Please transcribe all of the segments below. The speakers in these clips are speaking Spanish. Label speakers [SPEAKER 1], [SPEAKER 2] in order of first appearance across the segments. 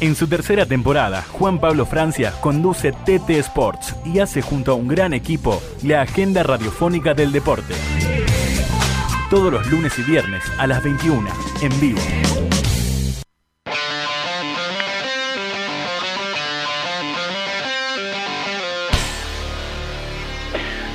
[SPEAKER 1] En su tercera temporada, Juan Pablo Francia conduce TT Sports y hace junto a un gran equipo la agenda radiofónica del deporte. Todos los lunes y viernes a las 21, en vivo.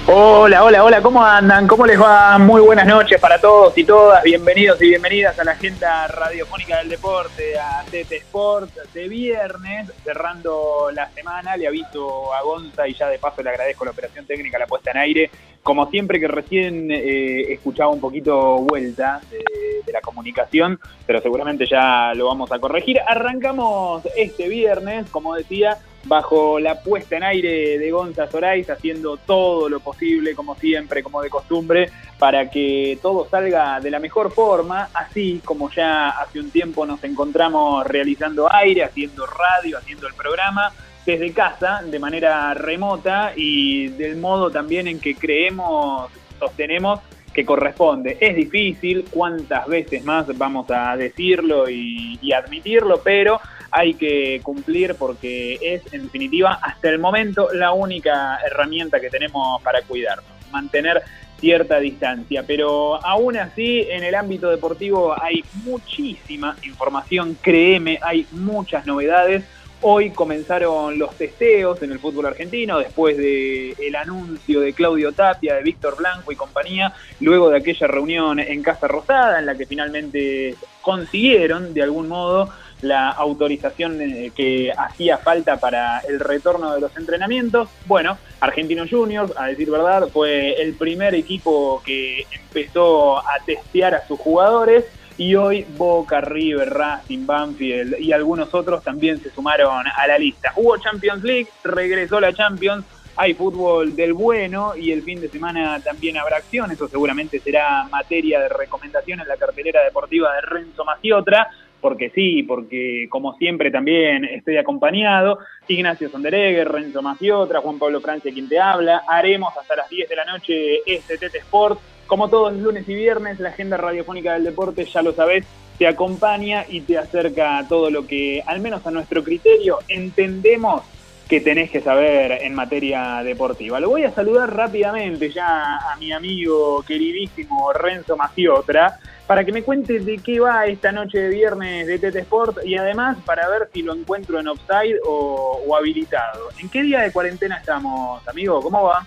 [SPEAKER 2] Hola, hola, hola, ¿cómo andan? ¿Cómo les va? Muy buenas noches para todos y todas. Bienvenidos y bienvenidas a la agenda radiofónica del deporte, a TT Sport de viernes, cerrando la semana. Le aviso a Gonza y ya de paso le agradezco la operación técnica, la puesta en aire. Como siempre que recién eh, escuchaba un poquito vuelta de, de la comunicación, pero seguramente ya lo vamos a corregir. Arrancamos este viernes, como decía, bajo la puesta en aire de Gonza Sorais, haciendo todo lo posible, como siempre, como de costumbre, para que todo salga de la mejor forma, así como ya hace un tiempo nos encontramos realizando aire, haciendo radio, haciendo el programa desde casa, de manera remota y del modo también en que creemos, sostenemos que corresponde. Es difícil, cuántas veces más vamos a decirlo y, y admitirlo, pero hay que cumplir porque es, en definitiva, hasta el momento la única herramienta que tenemos para cuidarnos, mantener cierta distancia. Pero aún así, en el ámbito deportivo hay muchísima información, créeme, hay muchas novedades. Hoy comenzaron los testeos en el fútbol argentino después del el anuncio de Claudio Tapia, de Víctor Blanco y compañía, luego de aquella reunión en Casa Rosada en la que finalmente consiguieron de algún modo la autorización eh, que hacía falta para el retorno de los entrenamientos. Bueno, Argentinos Juniors, a decir verdad, fue el primer equipo que empezó a testear a sus jugadores y hoy Boca, River, Racing, Banfield y algunos otros también se sumaron a la lista. Hubo Champions League, regresó la Champions, hay fútbol del bueno y el fin de semana también habrá acción, eso seguramente será materia de recomendación en la cartelera deportiva de Renzo Maciotra porque sí, porque como siempre también estoy acompañado, Ignacio Sonderegger, Renzo Maciotra, Juan Pablo Francia quien te habla, haremos hasta las 10 de la noche este TT Sport, como todos los lunes y viernes, la agenda radiofónica del deporte, ya lo sabés, te acompaña y te acerca a todo lo que, al menos a nuestro criterio, entendemos que tenés que saber en materia deportiva. Lo voy a saludar rápidamente ya a mi amigo queridísimo Renzo Maciotra, para que me cuente de qué va esta noche de viernes de TT Sport y además para ver si lo encuentro en offside o, o habilitado. ¿En qué día de cuarentena estamos, amigo? ¿Cómo va?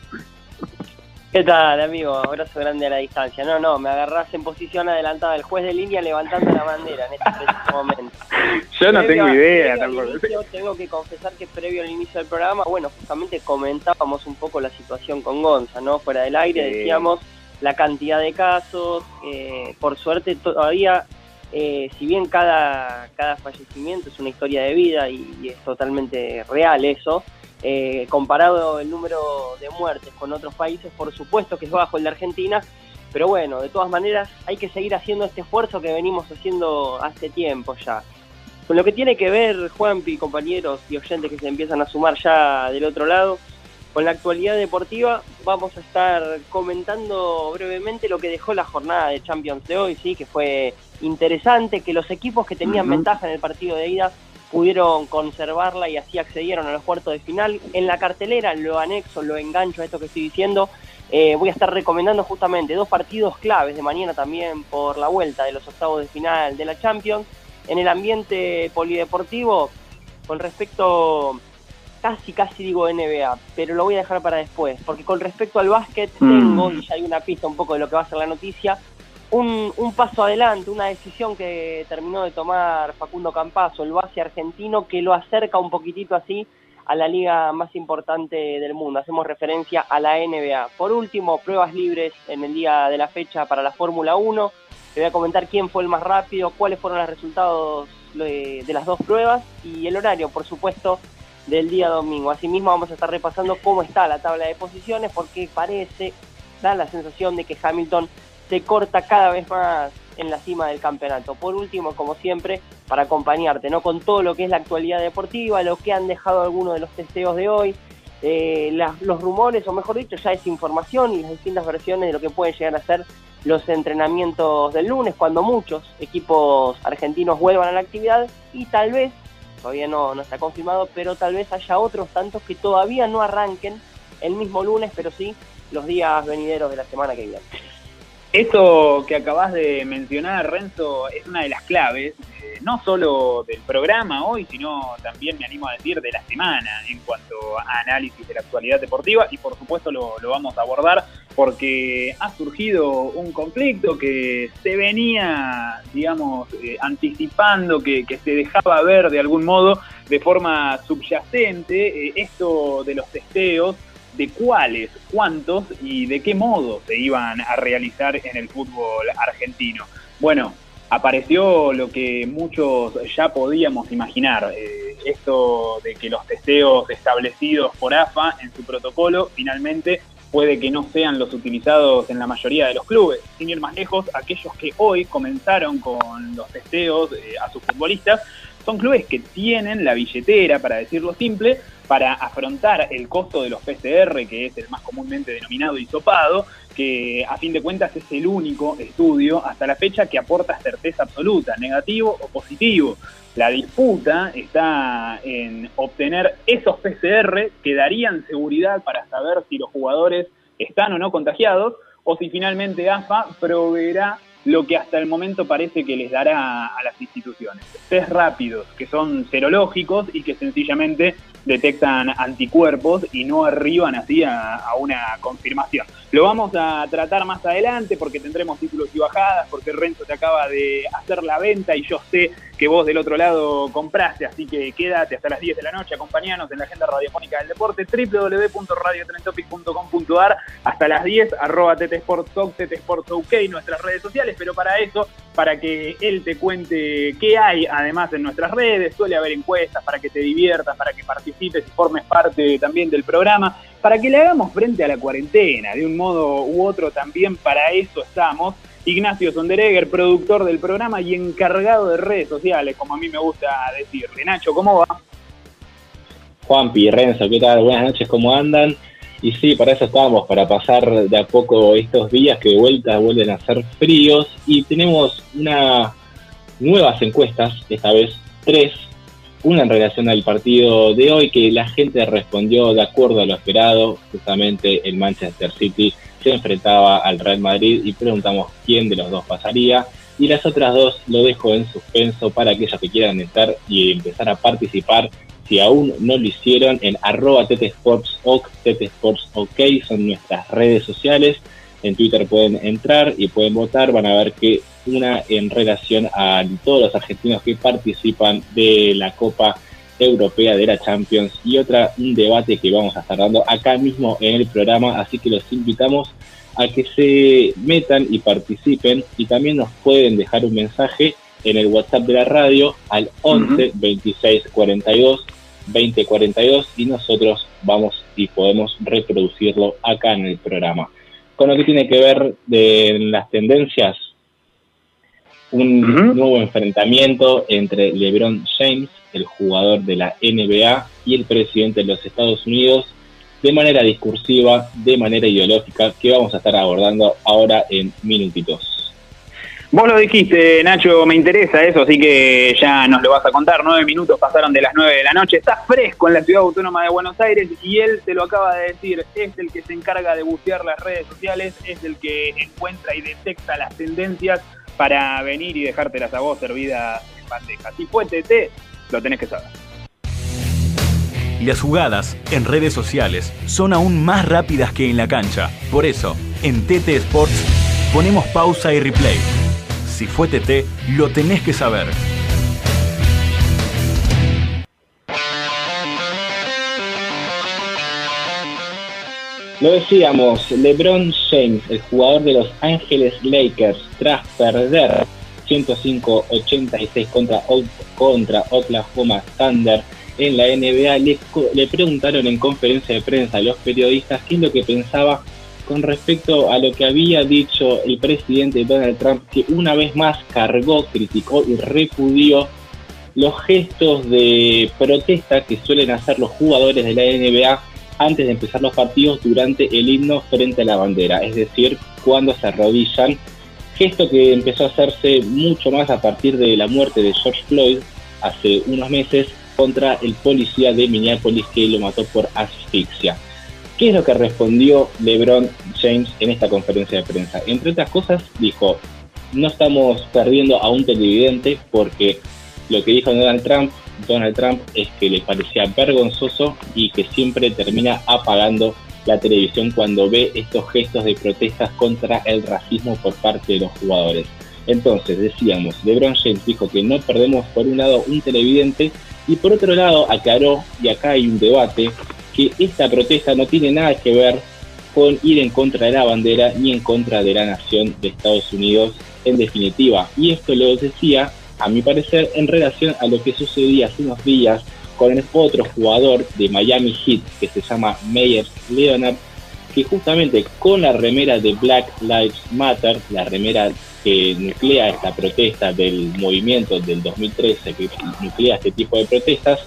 [SPEAKER 3] ¿Qué tal, amigo? Abrazo grande a la distancia. No, no, me agarrás en posición adelantada el juez de línea levantando la bandera en este preciso momento.
[SPEAKER 2] Yo no
[SPEAKER 3] Previo-
[SPEAKER 2] tengo idea tampoco.
[SPEAKER 3] inicio, tengo que confesar que previo al inicio del programa, bueno, justamente comentábamos un poco la situación con Gonza, ¿no? Fuera del aire
[SPEAKER 2] Sí.
[SPEAKER 3] decíamos la cantidad de casos, eh, por suerte todavía, eh, si bien cada, cada fallecimiento es una historia de vida y, es totalmente real eso, eh, comparado el número de muertes con otros países, por supuesto que es bajo el de Argentina, pero bueno, de todas maneras hay que seguir haciendo este esfuerzo que venimos haciendo hace tiempo ya. Con lo que tiene que ver, Juanpi, compañeros y oyentes que se empiezan a sumar ya del otro lado, con la actualidad deportiva vamos a estar comentando brevemente lo que dejó la jornada de Champions de hoy, sí, que fue interesante, que los equipos que tenían ventaja en el partido de ida pudieron conservarla y así accedieron a los cuartos de final. En la cartelera lo anexo, lo engancho a esto que estoy diciendo. Eh, voy a estar recomendando justamente dos partidos claves de mañana también por la vuelta de los octavos de final de la Champions. En el ambiente polideportivo, con respecto, casi casi digo NBA, pero lo voy a dejar para después, porque con respecto al básquet
[SPEAKER 2] Mm.
[SPEAKER 3] tengo, y ya hay una pista un poco de lo que va a ser la noticia, un, un paso adelante, una decisión que terminó de tomar Facundo Campazo, el base argentino, que lo acerca un poquitito así a la liga más importante del mundo. Hacemos referencia a la NBA. Por último, pruebas libres en el día de la fecha para la Fórmula 1. te voy a comentar quién fue el más rápido, cuáles fueron los resultados de, las dos pruebas y el horario, por supuesto, del día domingo. Asimismo vamos a estar repasando cómo está la tabla de posiciones porque parece, da la sensación de que Hamilton se corta cada vez más en la cima del campeonato. Por último, como siempre, para acompañarte, ¿no? Con todo lo que es la actualidad deportiva, lo que han dejado algunos de los testeos de hoy, eh, los rumores, o mejor dicho, ya es información y las distintas versiones de lo que pueden llegar a ser los entrenamientos del lunes, cuando muchos equipos argentinos vuelvan a la actividad y tal vez, todavía no, está confirmado, pero tal vez haya otros tantos que todavía no arranquen el mismo lunes, pero sí los días venideros de la semana que viene.
[SPEAKER 2] Esto que acabas de mencionar, Renzo, es una de las claves, eh, no solo del programa hoy, sino también, me animo a decir, de la semana en cuanto a análisis de la actualidad deportiva y por supuesto lo, vamos a abordar porque ha surgido un conflicto que se venía, digamos, eh, anticipando, que, se dejaba ver de algún modo de forma subyacente, eh, esto de los testeos de cuáles, cuántos y de qué modo se iban a realizar en el fútbol argentino. Bueno, apareció lo que muchos ya podíamos imaginar, eh, esto de que los testeos establecidos por AFA en su protocolo finalmente puede que no sean los utilizados en la mayoría de los clubes. Sin ir más lejos, aquellos que hoy comenzaron con los testeos eh, a sus futbolistas son clubes que tienen la billetera, para decirlo simple, para afrontar el costo de los PCR, que es el más comúnmente denominado hisopado, que a fin de cuentas es el único estudio hasta la fecha que aporta certeza absoluta, negativo o positivo. La disputa está en obtener esos PCR que darían seguridad para saber si los jugadores están o no contagiados, o si finalmente AFA proveerá lo que hasta el momento parece que les dará a las instituciones. Test rápidos, que son serológicos y que sencillamente detectan anticuerpos y no arriban así a, una confirmación. Lo vamos a tratar más adelante porque tendremos títulos y bajadas, porque Renzo te acaba de hacer la venta y yo sé que vos del otro lado compraste, así que quédate hasta las 10 de la noche, acompañanos en la agenda radiofónica del deporte, www.radiotrentopic.com.ar, hasta las 10, arroba TTSportsOK, TTSportsOK, nuestras redes sociales, pero para eso, para que él te cuente qué hay además en nuestras redes, suele haber encuestas para que te diviertas, para que participes y formes parte también del programa, para que le hagamos frente a la cuarentena, de un modo u otro también para eso estamos. Ignacio Sonderegger, productor del programa y encargado de redes sociales, como a mí me gusta decirle. Nacho, ¿cómo va?
[SPEAKER 4] Juanpi, Renzo, ¿qué tal? Buenas noches, ¿cómo andan? Y sí, para eso estábamos, para pasar de a poco estos días que de vuelta vuelven a ser fríos y tenemos una nuevas encuestas, esta vez tres, una en relación al partido de hoy que la gente respondió de acuerdo a lo esperado, justamente el Manchester City se enfrentaba al Real Madrid y preguntamos quién de los dos pasaría. Y las otras dos lo dejo en suspenso para aquellos que quieran estar y empezar a participar. Si aún no lo hicieron, en arroba TTSportsOK, OK, son nuestras redes sociales. En Twitter pueden entrar y pueden votar. Van a ver que una en relación a todos los argentinos que participan de la Copa Europea de la Champions y otra un debate que vamos a estar dando acá mismo en el programa, así que los invitamos a que se metan y participen y también nos pueden dejar un mensaje en el WhatsApp de la radio al 11 26 42 20 42 y nosotros vamos y podemos reproducirlo acá en el programa. Con lo que tiene que ver de las tendencias, un nuevo enfrentamiento entre LeBron James el jugador de la NBA y el presidente de los Estados Unidos de manera discursiva, de manera ideológica, que vamos a estar abordando ahora en minutitos.
[SPEAKER 2] Vos lo dijiste, Nacho, me interesa eso, así que ya nos lo vas a contar. Nueve minutos pasaron de las nueve de la noche. Está fresco en la ciudad autónoma de Buenos Aires y él te lo acaba de decir. Es el que se encarga de bucear las redes sociales, es el que encuentra y detecta las tendencias para venir y dejártelas a vos servidas en bandeja. Si fue TT, lo tenés que saber.
[SPEAKER 1] Las jugadas en redes sociales son aún más rápidas que en la cancha. Por eso, en TT Sports ponemos pausa y replay. Si fue TT, lo tenés que saber.
[SPEAKER 4] Lo decíamos, LeBron James, el jugador de Los Ángeles Lakers, tras perder 105-86 contra, contra Oklahoma Thunder en la NBA, le, le preguntaron en conferencia de prensa a los periodistas qué es lo que pensaba con respecto a lo que había dicho el presidente Donald Trump, que una vez más cargó, criticó y repudió los gestos de protesta que suelen hacer los jugadores de la NBA antes de empezar los partidos durante el himno frente a la bandera, es decir, cuando se arrodillan, gesto que empezó a hacerse mucho más a partir de la muerte de George Floyd hace unos meses contra el policía de Minneapolis que lo mató por asfixia. ¿Qué es lo que respondió LeBron James en esta conferencia de prensa? Entre otras cosas, dijo, no estamos perdiendo a un televidente porque lo que dijo Donald Trump, Donald Trump es que le parecía vergonzoso y que siempre termina apagando la televisión cuando ve estos gestos de protestas contra el racismo por parte de los jugadores. Entonces, decíamos, LeBron James dijo que no perdemos por un lado un televidente y por otro lado aclaró, y acá hay un debate, que esta protesta no tiene nada que ver con ir en contra de la bandera ni en contra de la nación de Estados Unidos en definitiva. Y esto lo decía, a mi parecer, en relación a lo que sucedía hace unos días con el otro jugador de Miami Heat que se llama Meyers Leonard, que justamente con la remera de Black Lives Matter, la remera que nuclea esta protesta del movimiento del 2013, que nuclea este tipo de protestas,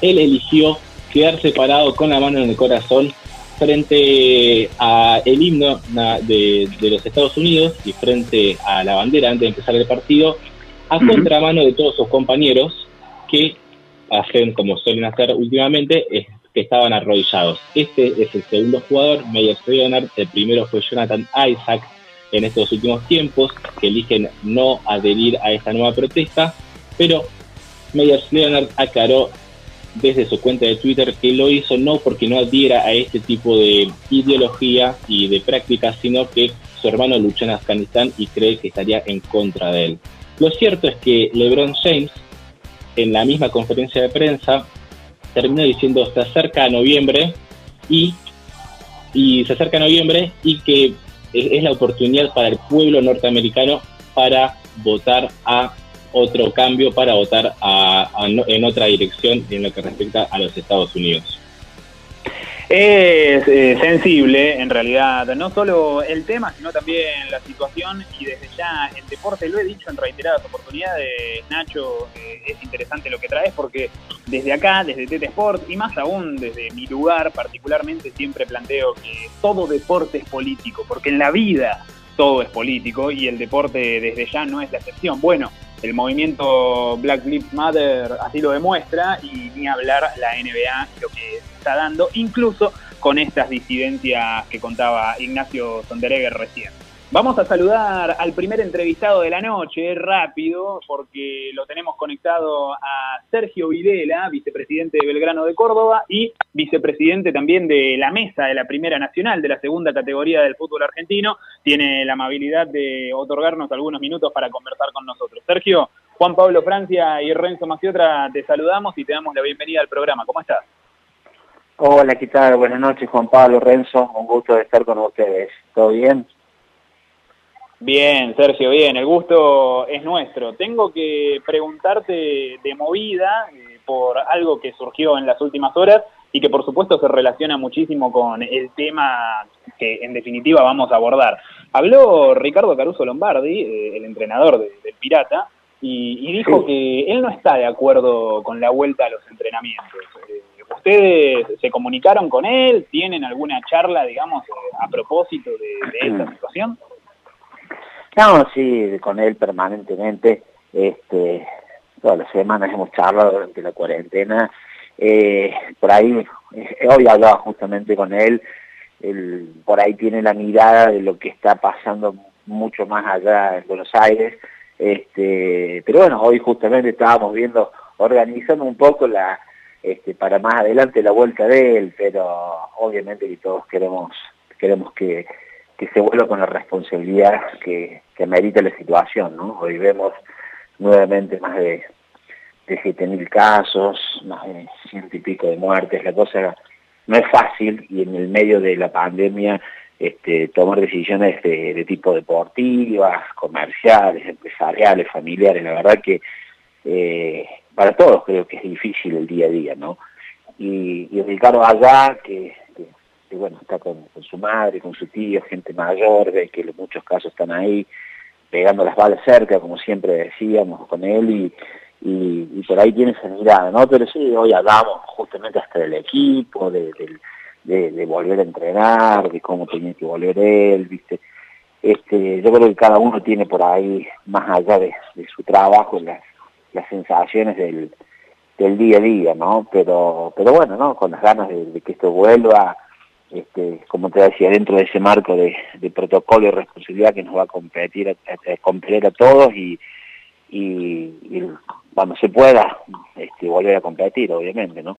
[SPEAKER 4] él eligió quedar separado con la mano en el corazón frente a el himno de, los Estados Unidos y frente a la bandera antes de empezar el partido, a contramano de todos sus compañeros que hacen como suelen hacer últimamente, que estaban arrodillados. Este es el segundo jugador, Meyers Leonard, el primero fue Jonathan Isaac en estos últimos tiempos, que eligen no adherir a esta nueva protesta, pero Meyers Leonard aclaró desde su cuenta de Twitter que lo hizo no porque no adhiera a este tipo de ideología y de prácticas, sino que su hermano luchó en Afganistán y cree que estaría en contra de él. Lo cierto es que LeBron James, en la misma conferencia de prensa, terminó diciendo se acerca a noviembre y, y se acerca a noviembre y que es la oportunidad para el pueblo norteamericano para votar a otro cambio para votar en otra dirección en lo que respecta a los Estados Unidos.
[SPEAKER 2] Es eh, sensible, en realidad, no solo el tema, sino también la situación y desde ya el deporte, lo he dicho en reiteradas oportunidades, Nacho, eh, es interesante lo que traes porque desde acá, desde TT Sport y más aún desde mi lugar particularmente, siempre planteo que todo deporte es político, porque en la vida todo es político y el deporte desde ya no es la excepción. Bueno, el movimiento Black Lives Matter así lo demuestra y ni hablar la NBA lo que está dando, incluso con estas disidencias que contaba Ignacio Sonderegger recién. Vamos a saludar al primer entrevistado de la noche, rápido, porque lo tenemos conectado a Sergio Videla, vicepresidente de Belgrano de Córdoba y vicepresidente también de la mesa de la Primera Nacional, de la segunda categoría del fútbol argentino. Tiene la amabilidad de otorgarnos algunos minutos para conversar con nosotros. Sergio, Juan Pablo Francia y Renzo Maciotra, te saludamos y te damos la bienvenida al programa. ¿Cómo estás?
[SPEAKER 5] Hola, ¿qué tal? Buenas noches, Juan Pablo, Renzo. Un gusto de estar con ustedes. ¿Todo bien?
[SPEAKER 2] Bien, Sergio, bien, el gusto es nuestro. Tengo que preguntarte de movida eh, por algo que surgió en las últimas horas y que por supuesto se relaciona muchísimo con el tema que en definitiva vamos a abordar. Habló Ricardo Caruso Lombardi, eh, el entrenador del Pirata, y, dijo que él no está de acuerdo con la vuelta a los entrenamientos. Eh, ¿Ustedes se comunicaron con él? ¿Tienen alguna charla, digamos, a propósito de, de esta situación?
[SPEAKER 5] No, sí, con él permanentemente. Este, todas las semanas hemos charlado durante la cuarentena. Eh, por ahí, eh, hoy hablaba justamente con él, él, por ahí tiene la mirada de lo que está pasando mucho más allá en Buenos Aires. Este, pero bueno, hoy justamente estábamos viendo, organizando un poco la, este, para más adelante la vuelta de él, pero obviamente que todos queremos, queremos que que se vuelva con la responsabilidad que, que merita la situación, ¿no? Hoy vemos nuevamente más de, de 7.000 casos, más de ciento y pico de muertes, la cosa no es fácil y en el medio de la pandemia este, tomar decisiones de, tipo deportivas, comerciales, empresariales, familiares, la verdad que eh, para todos creo que es difícil el día a día, ¿no? Y, Ricardo allá, que, bueno, está con, su madre, con su tío, gente mayor, ve que en muchos casos están ahí pegando las balas cerca, como siempre decíamos con él, y, y, por ahí tiene esa mirada, ¿no? Pero sí, hoy hablamos justamente hasta del equipo, de, de, volver a entrenar, de cómo tenía que volver él, ¿viste? Este, yo creo que cada uno tiene por ahí, más allá de, su trabajo, las, las sensaciones del, del día a día, ¿no? Pero, pero bueno, ¿no? Con las ganas de, que esto vuelva, este, como te decía, dentro de ese marco de, protocolo y responsabilidad que nos va a competir a, a, a todos y, y, cuando se pueda este, volver a competir, obviamente, ¿no?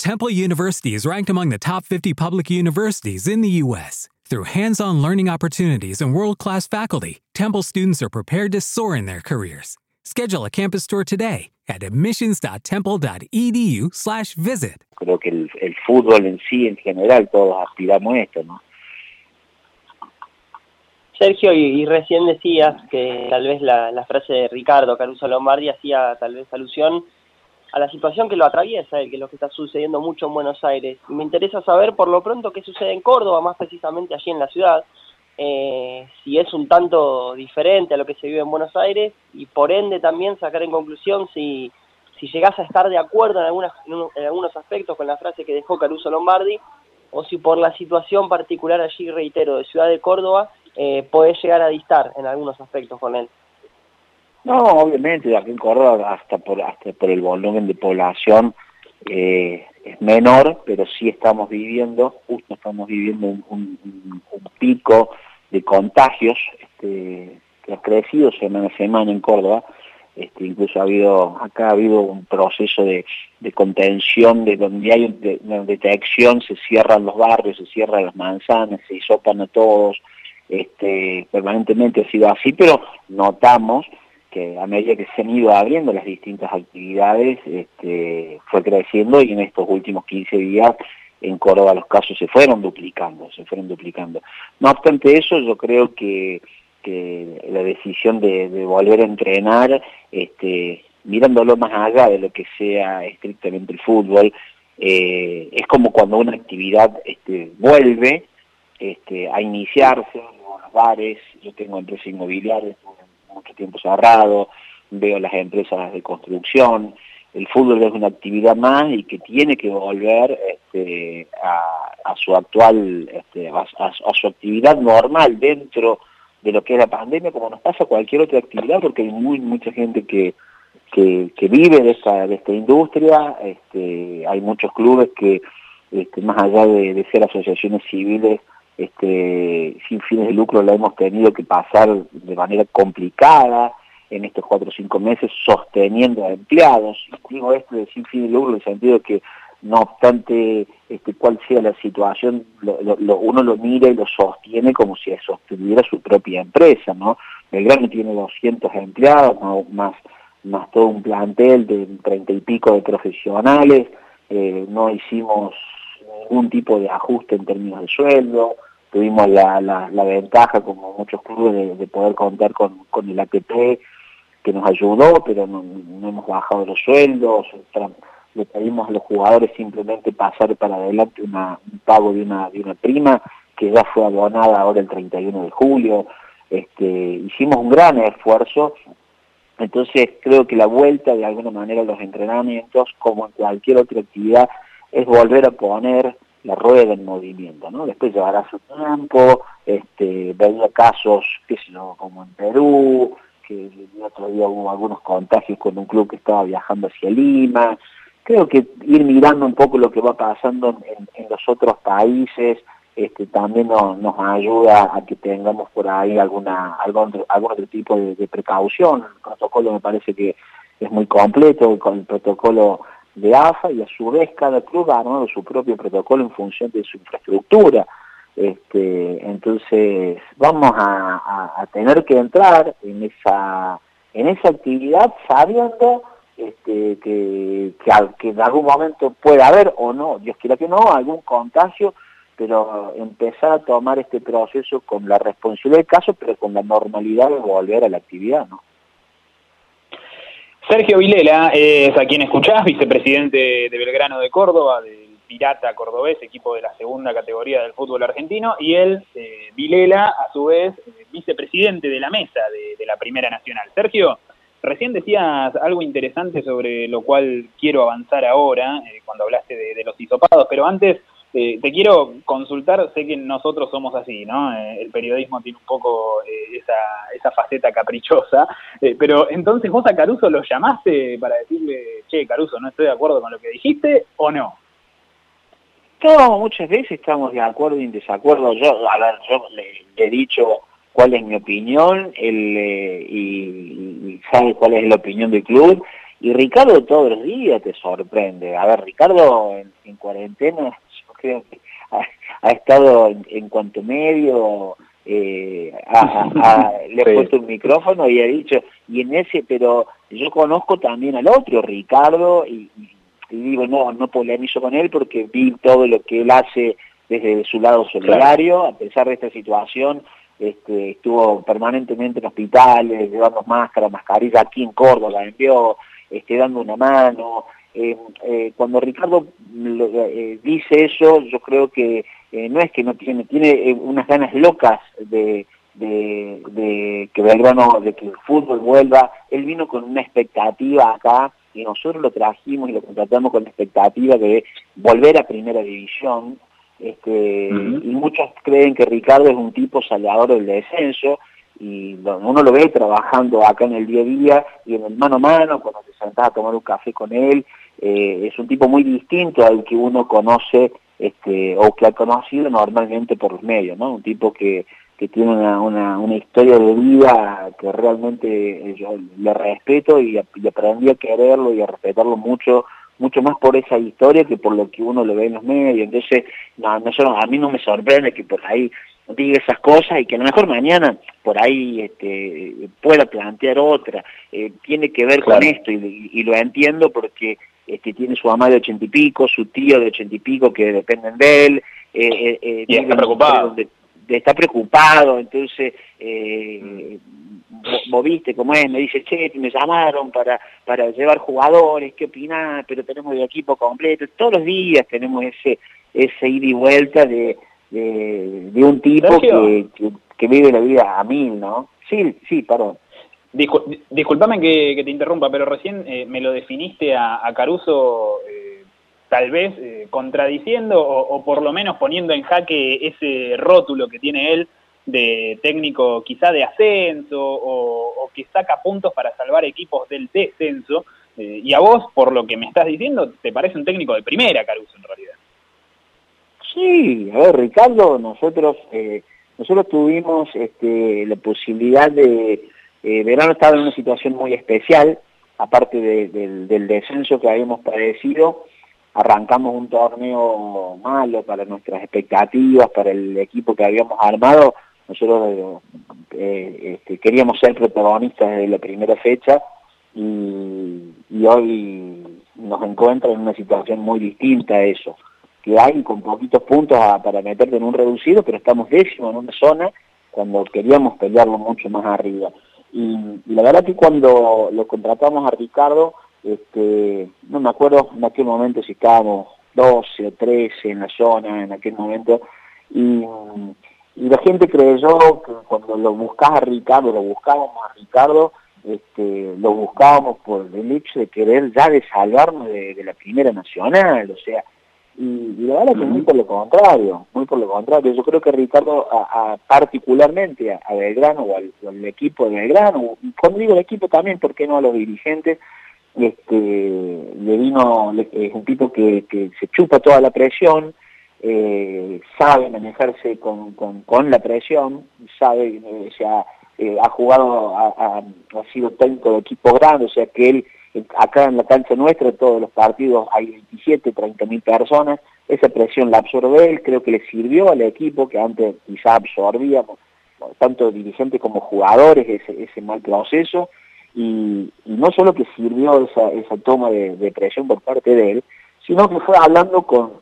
[SPEAKER 6] Temple University is ranked among the top 50 public universities in the U.S. Through hands on learning opportunities and world class faculty, Temple students are prepared to soar in their careers. Schedule a campus tour today at admissions.temple.edu/slash visit.
[SPEAKER 5] Creo que el, el fútbol en sí, en general, todos aspiramos esto, ¿no?
[SPEAKER 3] Sergio, y, recién decías que tal vez la, frase de Ricardo Caruso Lombardi hacía tal vez alusión a la situación que lo atraviesa, que es lo que está sucediendo mucho en Buenos Aires. me interesa saber por lo pronto qué sucede en Córdoba, más precisamente allí en la ciudad, eh, si es un tanto diferente a lo que se vive en Buenos Aires y por ende también sacar en conclusión si, si llegás a estar de acuerdo en, algunas, en algunos aspectos con la frase que dejó Caruso Lombardi o si por la situación particular allí, reitero, de Ciudad de Córdoba, eh, puede llegar a distar en algunos aspectos con él.
[SPEAKER 5] No, obviamente, aquí en Córdoba, hasta por, hasta por el volumen de población, eh, es menor, pero sí estamos viviendo, justo estamos viviendo un, pico de contagios este, que ha crecido semana a semana en Córdoba. Este, incluso ha habido, acá ha habido un proceso de, contención, de donde hay una detección, se cierran los barrios, se cierran las manzanas, se hisopan a todos, este, permanentemente ha sido así, pero notamos que a medida que se han ido abriendo las distintas actividades, este, fue creciendo y en estos últimos 15 días en Córdoba los casos se fueron duplicando, se fueron duplicando. No obstante eso, yo creo que, la decisión de, volver a entrenar, este, mirándolo más allá de lo que sea estrictamente el fútbol, eh, es como cuando una actividad este, vuelve este, a iniciarse, bares, yo tengo empresas inmobiliarias, mucho tiempo cerrado, veo las empresas de construcción, el fútbol es una actividad más y que tiene que volver este, a, su actual, este, a, su actividad normal dentro de lo que es la pandemia, como nos pasa cualquier otra actividad, porque hay muy mucha gente que, que, vive de esta, de esta industria, este, hay muchos clubes que, este, más allá de ser asociaciones civiles, este, sin fines de lucro la hemos tenido que pasar de manera complicada en estos cuatro o cinco meses sosteniendo a empleados. Digo esto de sin fines de lucro en el sentido de que no obstante este, cuál sea la situación, uno lo mira y lo sostiene como si sosteniera su propia empresa, ¿no? Belgrano tiene 200 empleados, más, más todo un plantel de treinta y pico de profesionales, eh, no hicimos ningún tipo de ajuste en términos de sueldo, tuvimos la, la, ventaja, como muchos clubes, de, poder contar con, con, el ATP, que nos ayudó, pero no, hemos bajado los sueldos, le pedimos a los jugadores simplemente pasar para adelante una, un pago de una, de una prima, que ya fue abonada ahora el 31 de julio, este, hicimos un gran esfuerzo, entonces creo que la vuelta de alguna manera a los entrenamientos, como en cualquier otra actividad, es volver a poner la rueda en movimiento, ¿no? Después llevará su tiempo, este, veía casos, qué sé yo, como en Perú, que el otro día hubo algunos contagios con un club que estaba viajando hacia Lima, creo que ir mirando un poco lo que va pasando en, los otros países este, también nos ayuda a que tengamos por ahí alguna algún, algún otro tipo de, precaución. El protocolo me parece que es muy completo con el protocolo de AFA y a su vez cada club ha armado su propio protocolo en función de su infraestructura. Este, entonces vamos a, tener que entrar en esa en esa actividad sabiendo este, que, que, en algún momento pueda haber o no, Dios quiera que no, algún contagio, pero empezar a tomar este proceso con la responsabilidad del caso, pero con la normalidad de volver a la actividad, ¿no?
[SPEAKER 2] Sergio Vilela es a quien escuchás, vicepresidente de Belgrano de Córdoba, del Pirata Cordobés, equipo de la segunda categoría del fútbol argentino, y él, eh, Vilela, a su vez, eh, vicepresidente de la mesa de, la Primera Nacional. Sergio, recién decías algo interesante sobre lo cual quiero avanzar ahora, eh, cuando hablaste de, los hisopados, pero antes te quiero consultar, sé que nosotros somos así, ¿no? el periodismo tiene un poco esa, esa, faceta caprichosa, pero entonces vos a Caruso lo llamaste para decirle, che, Caruso, no estoy de acuerdo con lo que dijiste, o no?
[SPEAKER 5] No, muchas veces estamos de acuerdo y en desacuerdo. Yo, a ver, yo le, he dicho cuál es mi opinión él, eh, y, sabe cuál es la opinión del club. Y Ricardo todos los días te sorprende. A ver, Ricardo en, cuarentena, creo que ha, estado en, cuanto medio, eh, le ha puesto un micrófono y ha dicho, y en ese, pero yo conozco también al otro, Ricardo, y y digo, no, no polemizo con él porque vi todo lo que él hace desde su lado solidario, a pesar de esta situación, este, estuvo permanentemente en hospitales, llevando máscaras, mascarillas, aquí en Córdoba, envió, este, dando una mano. Eh, eh, cuando Ricardo eh, dice eso, yo creo que no es que no tiene, tiene unas ganas locas de, de, de que Belgrano, de que el fútbol vuelva. Él vino con una expectativa acá y nosotros lo trajimos y lo contratamos con la expectativa de volver a primera división, este, y muchos creen que Ricardo es un tipo salvador del descenso, y uno lo ve trabajando acá en el día a día y en el mano a mano, cuando te sentás a tomar un café con él, eh, es un tipo muy distinto al que uno conoce este, o que ha conocido normalmente por los medios, ¿no? Un tipo que que tiene una, una, una, historia de vida que realmente yo le respeto y, aprendí a quererlo y a respetarlo mucho mucho más por esa historia que por lo que uno lo ve en los medios. Entonces, no, no, a mí no me sorprende que por ahí diga esas cosas y que a lo mejor mañana por ahí este, pueda plantear otra. Eh, tiene que ver con esto y, lo entiendo porque este, tiene su mamá de ochenta y pico, su tío de ochenta y pico que dependen de él.
[SPEAKER 2] Eh, eh, y está preocupado
[SPEAKER 5] está preocupado, entonces eh, viste cómo es, me dice, che, me llamaron para, para llevar jugadores, ¿qué opinás? Pero tenemos el equipo completo, todos los días tenemos ese, ese ida y vuelta de, de, un tipo que, que, vive la vida a mil, ¿no? Sí, sí, perdón.
[SPEAKER 2] disculpame que, te interrumpa, pero recién eh, me lo definiste a, a Caruso eh, tal vez eh, contradiciendo o, por lo menos poniendo en jaque ese rótulo que tiene él de técnico quizá de ascenso o, que saca puntos para salvar equipos del descenso. Eh, y a vos, por lo que me estás diciendo, te parece un técnico de primera, Caruso, en realidad.
[SPEAKER 5] Sí, a ver, Ricardo, nosotros eh, nosotros tuvimos este, la posibilidad de... Verano estaba en una situación muy especial, aparte del descenso que habíamos padecido, arrancamos un torneo malo para nuestras expectativas, para el equipo que habíamos armado, nosotros eh, este, queríamos ser protagonistas desde la primera fecha y, hoy nos encuentra en una situación muy distinta a eso, con poquitos puntos para meterte en un reducido, pero estamos décimos en una zona cuando queríamos pelearlo mucho más arriba. Y, y la verdad que cuando lo contratamos a Ricardo, este, no me acuerdo en aquel momento si estábamos 12 o 13 en la zona en aquel momento, y, la gente creyó que cuando lo buscaba a Ricardo, lo buscábamos a Ricardo, este, lo buscábamos por el hecho de querer ya de salvarnos de, la primera nacional, o sea, y, la verdad que muy por lo contrario, muy por lo contrario, yo creo que Ricardo, a, particularmente a, Belgrano o al, equipo de Belgrano, y cuando digo el equipo también, ¿por qué no a los dirigentes? este, le vino, es un tipo que, se chupa toda la presión, eh, sabe manejarse con, con, la presión, sabe, o sea, ha jugado, ha, sido técnico de equipos grandes, o sea que él, acá en la cancha nuestra, todos los partidos hay 27, 30 mil personas, esa presión la absorbe él, creo que le sirvió al equipo que antes quizá absorbíamos, tanto dirigentes como jugadores, ese, ese mal proceso, y, no solo que sirvió esa, esa toma de, presión por parte de él, sino que fue hablando con,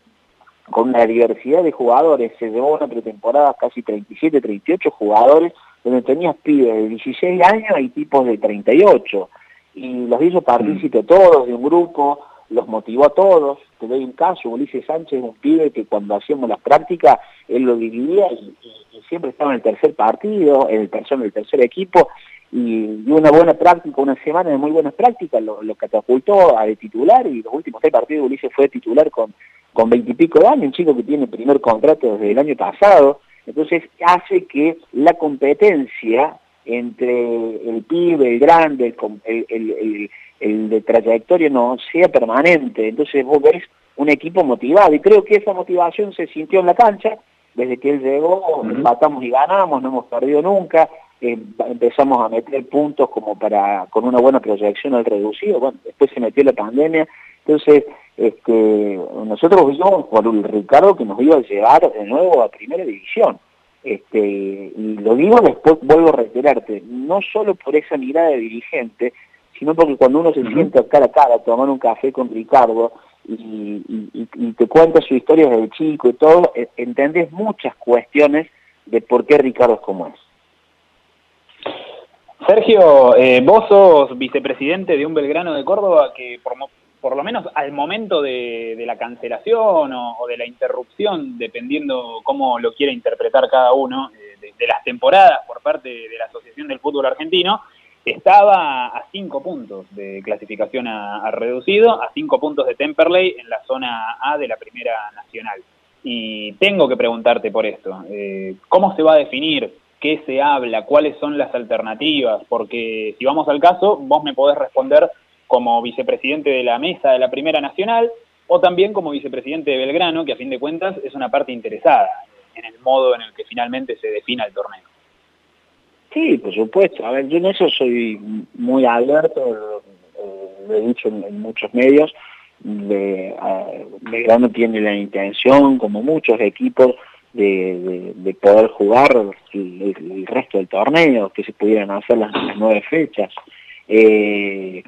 [SPEAKER 5] con una diversidad de jugadores, se llevó una pretemporada casi 37, 38 jugadores, donde tenías pibes de 16 años y tipos de 38, y los hizo partícipe todos de un grupo, los motivó a todos. Te doy un caso, Ulises Sánchez, un pibe que cuando hacíamos las prácticas, él lo dividía y, siempre estaba en el tercer partido, en el, tercer, en el tercer equipo, y, una buena práctica, una semana de muy buenas prácticas, lo, catapultó a de titular, y los últimos tres partidos Ulises fue titular con con veintipico de años, un chico que tiene primer contrato desde el año pasado, entonces hace que la competencia entre el pibe, el grande, el, el, el de trayectoria no sea permanente. Entonces vos ves un equipo motivado y creo que esa motivación se sintió en la cancha desde que él llegó, empatamos y ganamos, no hemos perdido nunca, eh, empezamos a meter puntos como para con una buena proyección al reducido, bueno, después se metió la pandemia, entonces este, nosotros vimos por el Ricardo que nos iba a llevar de nuevo a primera división. Este, y lo digo después, vuelvo a reiterarte, no solo por esa mirada de dirigente, sino porque cuando uno se siente cara a cara a tomar un café con Ricardo y, te cuenta su historia desde chico y todo, e, entendés muchas cuestiones de por qué Ricardo es como es.
[SPEAKER 2] Sergio, eh, vos sos vicepresidente de un Belgrano de Córdoba que por, por lo menos al momento de, la cancelación o, de la interrupción, dependiendo cómo lo quiera interpretar cada uno, eh, de, las temporadas por parte de la Asociación del Fútbol Argentino, estaba a cinco puntos de clasificación a, reducido, a cinco puntos de Temperley en la zona A de la Primera Nacional. Y tengo que preguntarte por esto, eh, ¿cómo se va a definir? ¿Qué se habla? ¿Cuáles son las alternativas? Porque si vamos al caso, vos me podés responder como vicepresidente de la mesa de la Primera Nacional o también como vicepresidente de Belgrano, que a fin de cuentas es una parte interesada en el modo en el que finalmente se defina el torneo.
[SPEAKER 5] Sí, por supuesto. A ver, yo en eso soy muy abierto, lo he dicho en, muchos medios. De, Belgrano tiene la intención, como muchos equipos, de, poder jugar el, resto del torneo, que se pudieran hacer las, nueve fechas. Eh,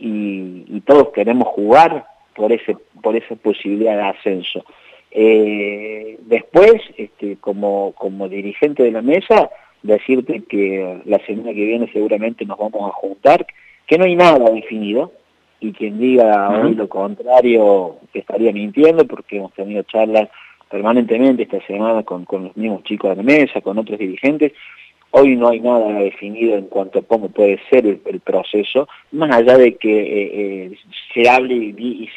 [SPEAKER 5] y, todos queremos jugar por ese por esa posibilidad de ascenso. Eh, después, este, como, como dirigente de la mesa, decirte que la semana que viene seguramente nos vamos a juntar, que no hay nada definido, y quien diga hoy lo contrario estaría mintiendo, porque hemos tenido charlas permanentemente esta semana con, con los mismos chicos de la mesa, con otros dirigentes, Hoy no hay nada definido en cuanto a cómo puede ser el, proceso, más allá de que eh, eh, se hable y,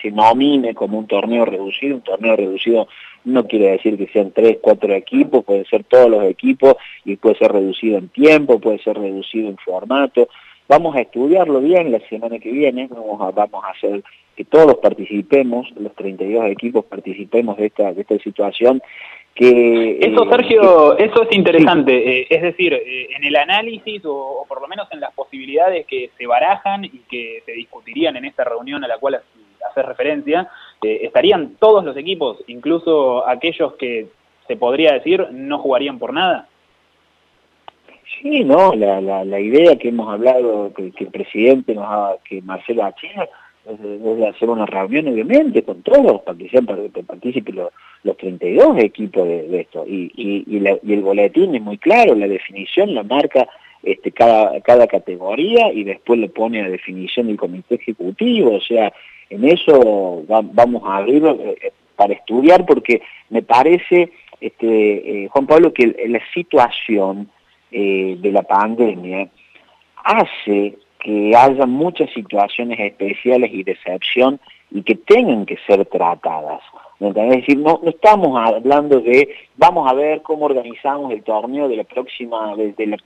[SPEAKER 5] se nomine como un torneo reducido. Un torneo reducido no quiere decir que sean tres, cuatro equipos, pueden ser todos los equipos y puede ser reducido en tiempo, puede ser reducido en formato. Vamos a estudiarlo bien la semana que viene, vamos a hacer que todos participemos, los 32 equipos participemos de esta, de esta situación que,
[SPEAKER 2] eso, eh, Sergio, eso es interesante. Eh, es decir, eh, en el análisis o, por lo menos en las posibilidades que se barajan y que se discutirían en esta reunión a la cual hace referencia, ¿estarían todos los equipos, incluso aquellos que se podría decir no jugarían por nada?
[SPEAKER 5] Sí, no, la, la, idea que hemos hablado, que, el presidente nos ha, que Marcelo Achina, es hacer una reunión obviamente con todos para que sean partícipes los, los 32 equipos de, esto. Y, y, el boletín es muy claro, la definición la marca este, cada, cada categoría y después le pone a definición el comité ejecutivo, o sea, en eso vamos a abrir eh, para estudiar porque me parece, este, eh, Juan Pablo, que la situación eh, de la pandemia hace que haya muchas situaciones especiales y de excepción y que tengan que ser tratadas. Es decir, no, estamos hablando de vamos a ver cómo organizamos el torneo de la próxima, de,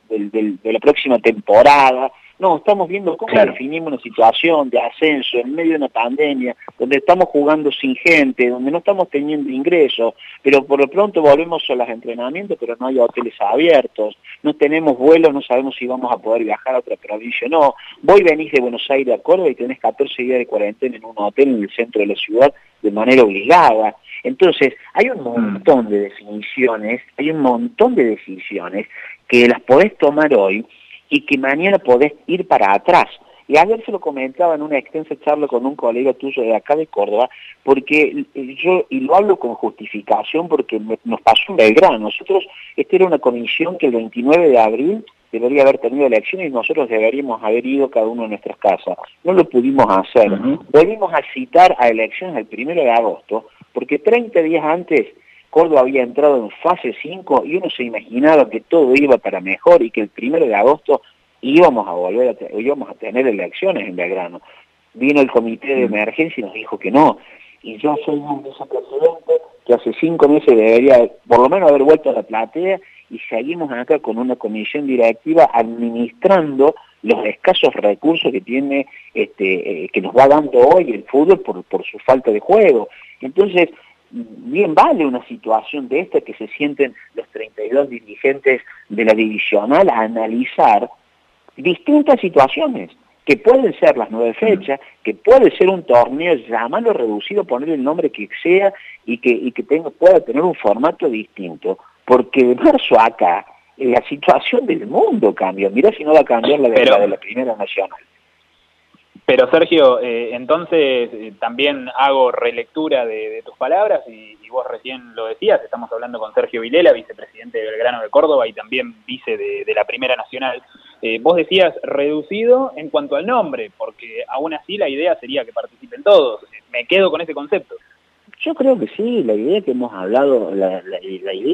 [SPEAKER 5] la, próxima temporada, No, estamos viendo cómo definimos una situación de ascenso en medio de una pandemia, donde estamos jugando sin gente, donde no estamos teniendo ingresos, pero por lo pronto volvemos a los entrenamientos, pero no hay hoteles abiertos, no tenemos vuelos, no sabemos si vamos a poder viajar a otra provincia o no. Voy venís de Buenos Aires a Córdoba y tenés 14 días de cuarentena en un hotel en el centro de la ciudad de manera obligada. Entonces, hay un montón de definiciones, hay un montón de decisiones que las podés tomar hoy y que mañana podés ir para atrás. Y ayer se lo comentaba en una extensa charla con un colega tuyo de acá de Córdoba, porque yo, y lo hablo con justificación porque nos pasó en Belgrano, nosotros, esta era una comisión que el 29 de abril debería haber tenido elecciones y nosotros deberíamos haber ido cada uno a nuestras casas. No lo pudimos hacer. Volvimos a citar a elecciones el 1 de agosto, porque 30 días antes Córdoba había entrado en fase 5 y uno se imaginaba que todo iba para mejor y que el 1 de agosto íbamos a volver a, íbamos a tener elecciones en Belgrano. Vino el comité de emergencia y nos dijo que no. Y yo soy un vicepresidente que hace cinco meses debería por lo menos haber vuelto a la platea y seguimos acá con una comisión directiva administrando los escasos recursos que tiene, este, eh, que nos va dando hoy el fútbol por, por su falta de juego. Entonces, bien vale una situación de esta que se sienten los 32 dirigentes de la divisional a analizar distintas situaciones, que pueden ser las nueve fechas, que puede ser un torneo, llamarlo reducido, ponerle el nombre que sea y que, y que tenga, pueda tener un formato distinto, porque de marzo acá la situación del mundo cambia. Mirá si no va a cambiar la de, la, de la Primera Nacional.
[SPEAKER 2] Pero Sergio, eh, entonces eh, también hago relectura de, tus palabras y, vos recién lo decías, estamos hablando con Sergio Vilela, vicepresidente de Belgrano de Córdoba y también vice de, la Primera Nacional. Eh, vos decías reducido en cuanto al nombre, porque aún así la idea sería que participen todos. Me quedo con ese concepto.
[SPEAKER 5] Yo creo que sí, la idea que hemos hablado, la, la idea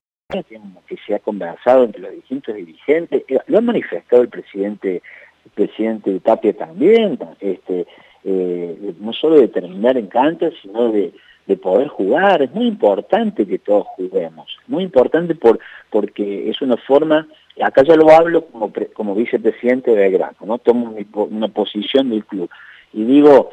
[SPEAKER 5] Que se ha conversado entre los distintos dirigentes, eh, lo ha manifestado el presidente, el presidente Tapia también, este, eh, no solo de terminar en sino de, de poder jugar. Es muy importante que todos juguemos, muy importante por, porque es una forma acá yo lo hablo como, como vicepresidente de Belgrano, ¿no? Tomo una posición del club. Y digo,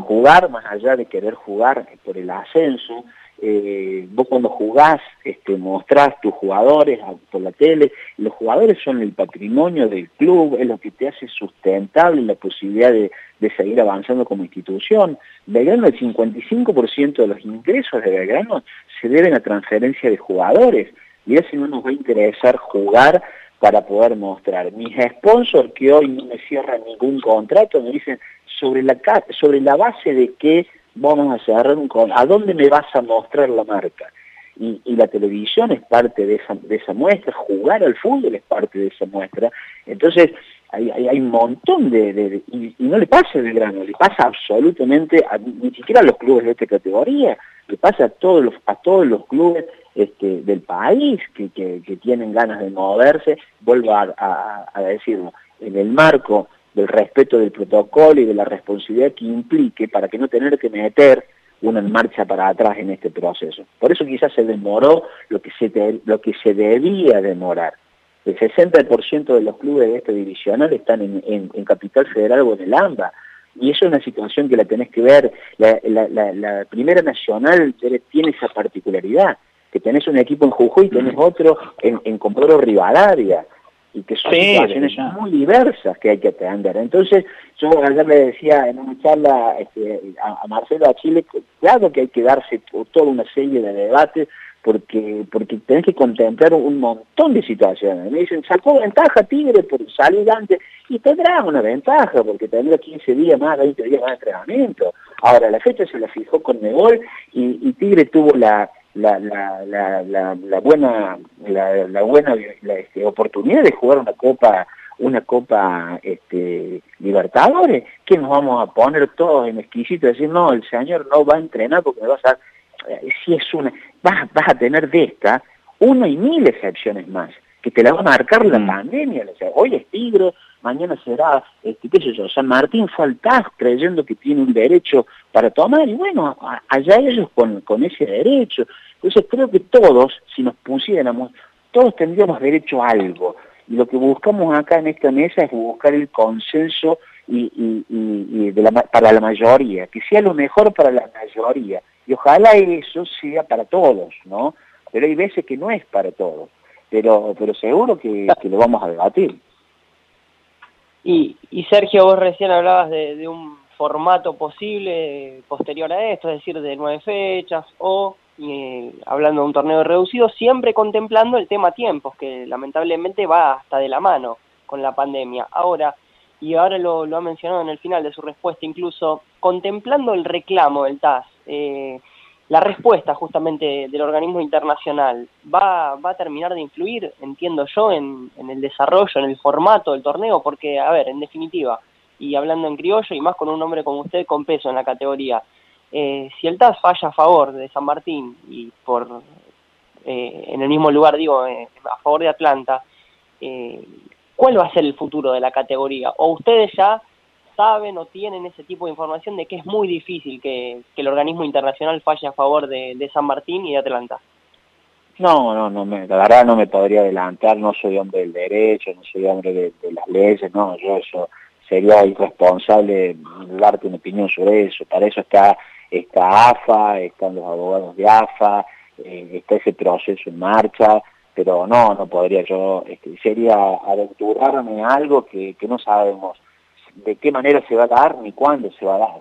[SPEAKER 5] jugar más allá de querer jugar por el ascenso, eh, vos cuando jugás este, mostrás tus jugadores por la tele, los jugadores son el patrimonio del club, es lo que te hace sustentable la posibilidad de, de seguir avanzando como institución. Belgrano, el 55% de los ingresos de Belgrano se deben a transferencia de jugadores. Y si no nos va a interesar jugar para poder mostrar. Mis sponsors que hoy no me cierran ningún contrato me dicen sobre la sobre la base de que vamos a cerrar contrato, ¿a dónde me vas a mostrar la marca? Y, la televisión es parte de esa, de esa muestra, jugar al fútbol es parte de esa muestra. Entonces, hay, hay, un montón de... y, no le pasa el grano, le pasa absolutamente, a, ni siquiera a los clubes de esta categoría, le pasa a todos los, a todos los clubes este, del país que, que, tienen ganas de moverse, vuelvo a, decirlo, en el marco del respeto del protocolo y de la responsabilidad que implique para que no tener que meter una marcha para atrás en este proceso. Por eso quizás se demoró lo que se, lo que se debía demorar. El 60% de los clubes de este divisional están en, en, Capital Federal o en el AMBA. Y eso es una situación que la tenés que ver. La, Primera Nacional tiene esa particularidad que tenés un equipo en Jujuy, tenés otro en, en Comodoro Rivadavia. Y que son situaciones muy diversas que hay que atender. Entonces, yo ayer le decía en una charla este, a, Marcelo a Chile, claro que hay que darse toda una serie de debates porque porque tenés que contemplar un montón de situaciones. Me dicen, sacó ventaja Tigre por salir antes, y tendrá una ventaja, porque tendrá 15 días más, 20 días más de entrenamiento. Ahora, la fecha se la fijó con Nebol y, Tigre tuvo la, la, la, la, buena la, buena este, oportunidad de jugar una copa una copa este, Libertadores, que nos vamos a poner todos en exquisito y decir, no, el señor no va a entrenar porque me va a... Eh, si es una vas, vas a tener de esta una y mil excepciones más, que te la va a marcar la mm. pandemia. hoy es Tigre, mañana será, este, qué sé yo, San Martín faltás creyendo que tiene un derecho para tomar, y bueno, allá ellos con, con ese derecho. Entonces creo que todos, si nos pusiéramos, todos tendríamos derecho a algo. Y lo que buscamos acá en esta mesa es buscar el consenso y, de la, para la mayoría, que sea lo mejor para la mayoría. Y ojalá eso sea para todos, ¿no? Pero hay veces que no es para todos. Pero, pero seguro que, lo vamos a debatir.
[SPEAKER 3] Y, y Sergio, vos recién hablabas de, un formato posible posterior a esto, es decir, de nueve fechas o eh, hablando de un torneo reducido, siempre contemplando el tema tiempos, que lamentablemente va hasta de la mano con la pandemia. Ahora, y ahora lo, lo ha mencionado en el final de su respuesta, incluso contemplando el reclamo del TAS, eh, la respuesta justamente del organismo internacional va, va a terminar de influir, entiendo yo, en, el desarrollo, en el formato del torneo, porque, a ver, en definitiva, y hablando en criollo y más con un hombre como usted con peso en la categoría, eh, si el TAS falla a favor de San Martín y por eh, en el mismo lugar, digo, a favor de Atlanta, ¿cuál va a ser el futuro de la categoría? ¿O ustedes ya saben o tienen ese tipo de información de que es muy difícil que, el organismo internacional falle a favor de, San Martín y de Atlanta.
[SPEAKER 5] No, no, no me, la verdad no me podría adelantar, no soy hombre del derecho, no soy hombre de, las leyes, no, yo eso sería irresponsable darte una opinión sobre eso, para eso está, está AFA, están los abogados de AFA, eh, está ese proceso en marcha, pero no, no podría yo, este, sería aventurarme algo que, que no sabemos de qué manera se va a dar ni cuándo se va a dar.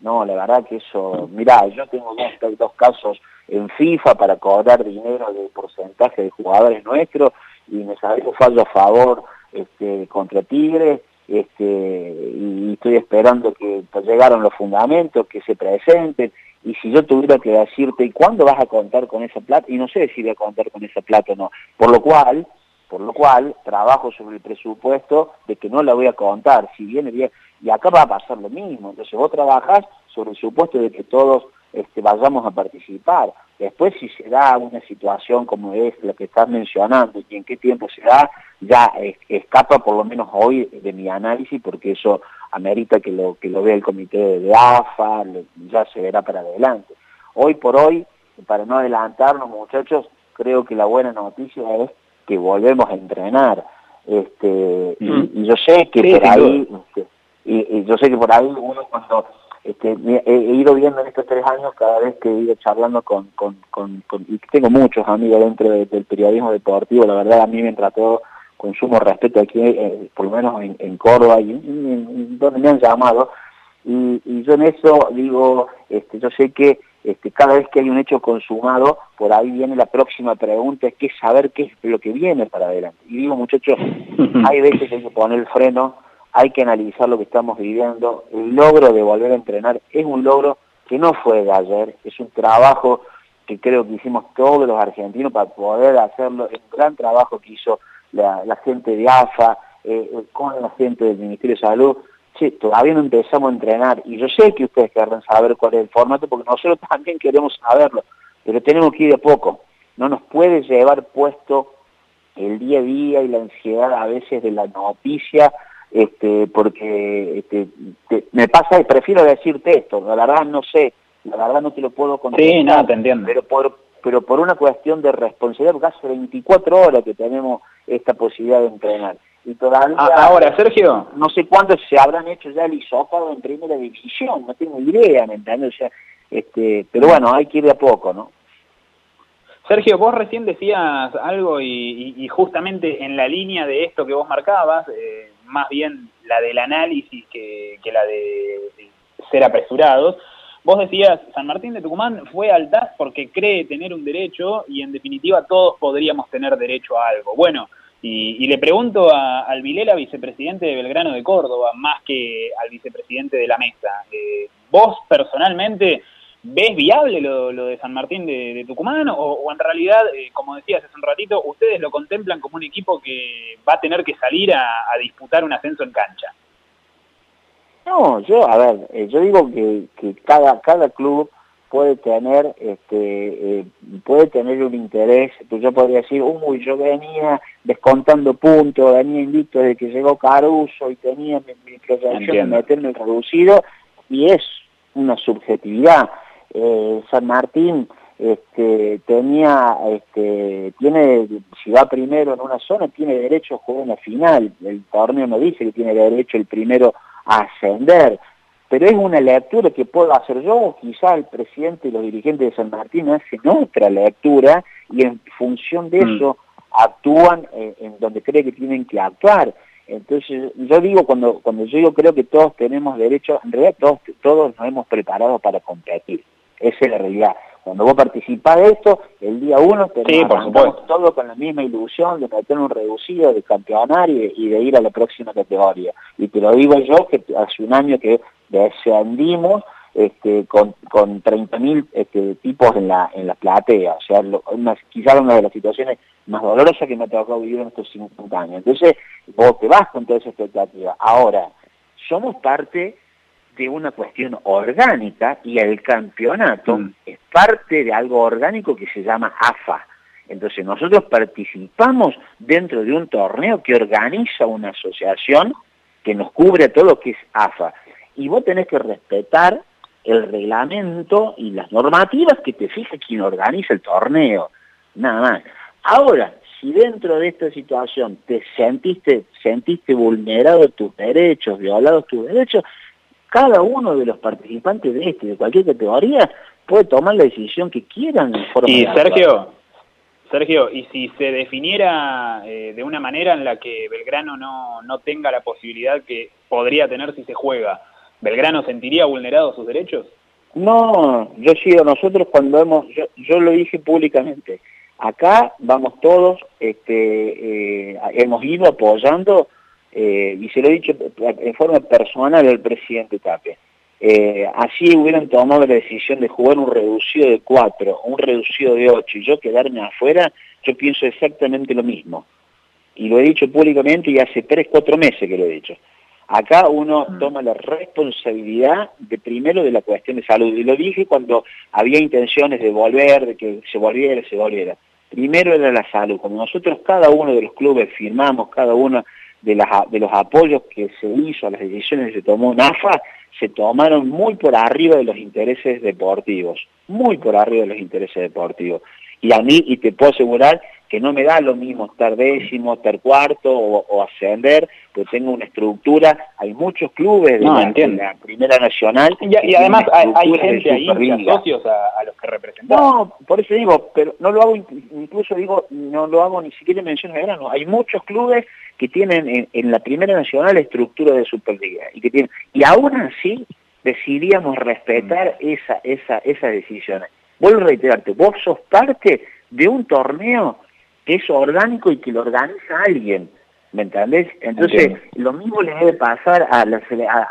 [SPEAKER 5] No, la verdad que eso, mirá, yo tengo dos, casos en FIFA para cobrar dinero de porcentaje de jugadores nuestros y me salió fallo a favor este, contra Tigre este, y estoy esperando que llegaron los fundamentos, que se presenten y si yo tuviera que decirte, ¿y cuándo vas a contar con esa plata? Y no sé si voy a contar con esa plata o no. Por lo cual, por lo cual trabajo sobre el presupuesto de que no la voy a contar, si viene bien, y acá va a pasar lo mismo, entonces vos trabajás sobre el supuesto de que todos este, vayamos a participar. Después si se da una situación como es la que estás mencionando y en qué tiempo se da, ya escapa por lo menos hoy de mi análisis porque eso amerita que lo, que lo vea el comité de AFA, ya se verá para adelante. Hoy por hoy, para no adelantarnos muchachos, creo que la buena noticia es que volvemos a entrenar. Este, y, yo sé que por ahí, este, y, yo sé que por ahí uno cuando este, he, ido viendo en estos tres años, cada vez que he ido charlando con, con, con, y tengo muchos amigos dentro del periodismo deportivo, la verdad a mí me trató con sumo respeto aquí, eh, por lo menos en, Córdoba y donde me han llamado, y, y, yo en eso digo, este, yo sé que este, cada vez que hay un hecho consumado, por ahí viene la próxima pregunta, es que saber qué es lo que viene para adelante. Y digo, muchachos, hay veces que hay que poner el freno, hay que analizar lo que estamos viviendo. El logro de volver a entrenar es un logro que no fue de ayer, es un trabajo que creo que hicimos todos los argentinos para poder hacerlo, es un gran trabajo que hizo la, gente de AFA, eh, con la gente del Ministerio de Salud, sí, todavía no empezamos a entrenar y yo sé que ustedes querrán saber cuál es el formato porque nosotros también queremos saberlo, pero tenemos que ir de poco. No nos puede llevar puesto el día a día y la ansiedad a veces de la noticia, este, porque este, me pasa y prefiero decirte esto, la verdad no sé, la verdad no te lo puedo contestar.
[SPEAKER 2] Sí, no, te entiendo.
[SPEAKER 5] Pero por, pero por una cuestión de responsabilidad, porque hace 24 horas que tenemos esta posibilidad de entrenar y todavía...
[SPEAKER 2] Ah, ahora, Sergio.
[SPEAKER 5] No sé cuántos se habrán hecho ya el isópado en primera división, no tengo idea, ¿me entiendes? O sea, este, pero bueno, hay que ir de a poco, ¿no?
[SPEAKER 2] Sergio, vos recién decías algo y, justamente en la línea de esto que vos marcabas, eh, más bien la del análisis que, la de, ser apresurados, vos decías, San Martín de Tucumán fue al TAS porque cree tener un derecho y en definitiva todos podríamos tener derecho a algo. Bueno, y, le pregunto a, al Vilela, vicepresidente de Belgrano de Córdoba, más que al vicepresidente de la mesa, eh, vos personalmente ¿Ves viable lo, de San Martín de, Tucumán o, en realidad, eh, como decías hace un ratito, ustedes lo contemplan como un equipo que va a tener que salir a, disputar un ascenso en cancha?
[SPEAKER 5] No, yo, a ver, eh, yo digo que, cada, cada club puede tener este eh, puede tener un interés, yo podría decir, uy, yo venía descontando puntos, venía invicto desde que llegó Caruso y tenía mi, mi proyección de meterme reducido, y es una subjetividad. Eh, San Martín este, tenía, este, tiene, si va primero en una zona, tiene derecho a jugar una final. El torneo no dice que tiene derecho el primero a ascender, pero es una lectura que puedo hacer yo, quizá el presidente y los dirigentes de San Martín hacen otra lectura y en función de mm. eso actúan en donde cree que tienen que actuar. Entonces, yo digo, cuando, cuando yo digo creo que todos tenemos derecho, en realidad todos, todos nos hemos preparado para competir. Esa es la realidad. Cuando vos participás de esto, el día uno tenemos todo con la misma ilusión de meter un reducido, de campeonar y, de ir a la próxima categoría. Y te lo digo yo, que hace un año que descendimos este, con, con 30.000 este, tipos en la, en la platea. O sea, una, quizás una de las situaciones más dolorosas que me ha tocado vivir en estos 50 años. Entonces, vos te vas con toda esa expectativa. Ahora, somos parte de una cuestión orgánica y el campeonato mm. es parte de algo orgánico que se llama AFA. Entonces nosotros participamos dentro de un torneo que organiza una asociación que nos cubre todo lo que es AFA. Y vos tenés que respetar el reglamento y las normativas que te fija quien organiza el torneo. Nada más. Ahora, si dentro de esta situación te sentiste, sentiste vulnerado tus derechos, violados tus derechos, cada uno de los participantes de este, de cualquier categoría, puede tomar la decisión que quieran en forma
[SPEAKER 2] Y Sergio, Sergio, y si se definiera eh, de una manera en la que Belgrano no, no tenga la posibilidad que podría tener si se juega, ¿Belgrano sentiría vulnerados sus derechos?
[SPEAKER 5] No, yo sigo, nosotros cuando hemos, yo, yo lo dije públicamente, acá vamos todos, este, eh, hemos ido apoyando eh, y se lo he dicho en forma personal al presidente Tape. Eh, así hubieran tomado la decisión de jugar un reducido de 4, un reducido de 8 y yo quedarme afuera, yo pienso exactamente lo mismo. Y lo he dicho públicamente y hace 3, 4 meses que lo he dicho. Acá uno mm. toma la responsabilidad de primero de la cuestión de salud. Y lo dije cuando había intenciones de volver, de que se volviera, se volviera. Primero era la salud. Como nosotros cada uno de los clubes firmamos, cada uno de, de los apoyos que se hizo, a las decisiones que se tomó en AFA, se tomaron muy por arriba de los intereses deportivos, muy por arriba de los intereses deportivos. Y a mí, y te puedo asegurar que no me da lo mismo estar décimo, estar cuarto o, ascender, pues tengo una estructura, hay muchos clubes de, la, Primera Nacional.
[SPEAKER 2] Y, además hay, gente ahí, socios a, los que representan.
[SPEAKER 5] No, por eso digo, pero no lo hago, incluso digo, no lo hago ni siquiera en mención de verano, hay muchos clubes que tienen en, la Primera Nacional estructura de Superliga y que tienen, y aún así decidíamos respetar mm. esa, esa, esas decisiones. Vuelvo a reiterarte, vos sos parte de un torneo que es orgánico y que lo organiza alguien. ¿Me entendés? Entonces, lo mismo le debe pasar a la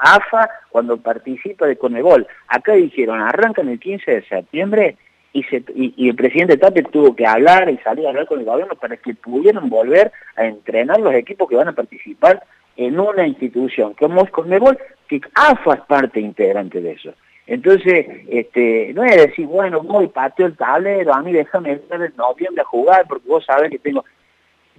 [SPEAKER 5] AFA cuando participa de Conebol. Acá dijeron, arrancan el 15 de septiembre y, se, y, el presidente Tape tuvo que hablar y salir a hablar con el gobierno para que pudieran volver a entrenar los equipos que van a participar en una institución como es Conebol, que AFA es parte integrante de eso. Entonces, este, no es decir, bueno, voy, pateo el tablero, a mí déjame estar en noviembre a jugar porque vos sabés que tengo...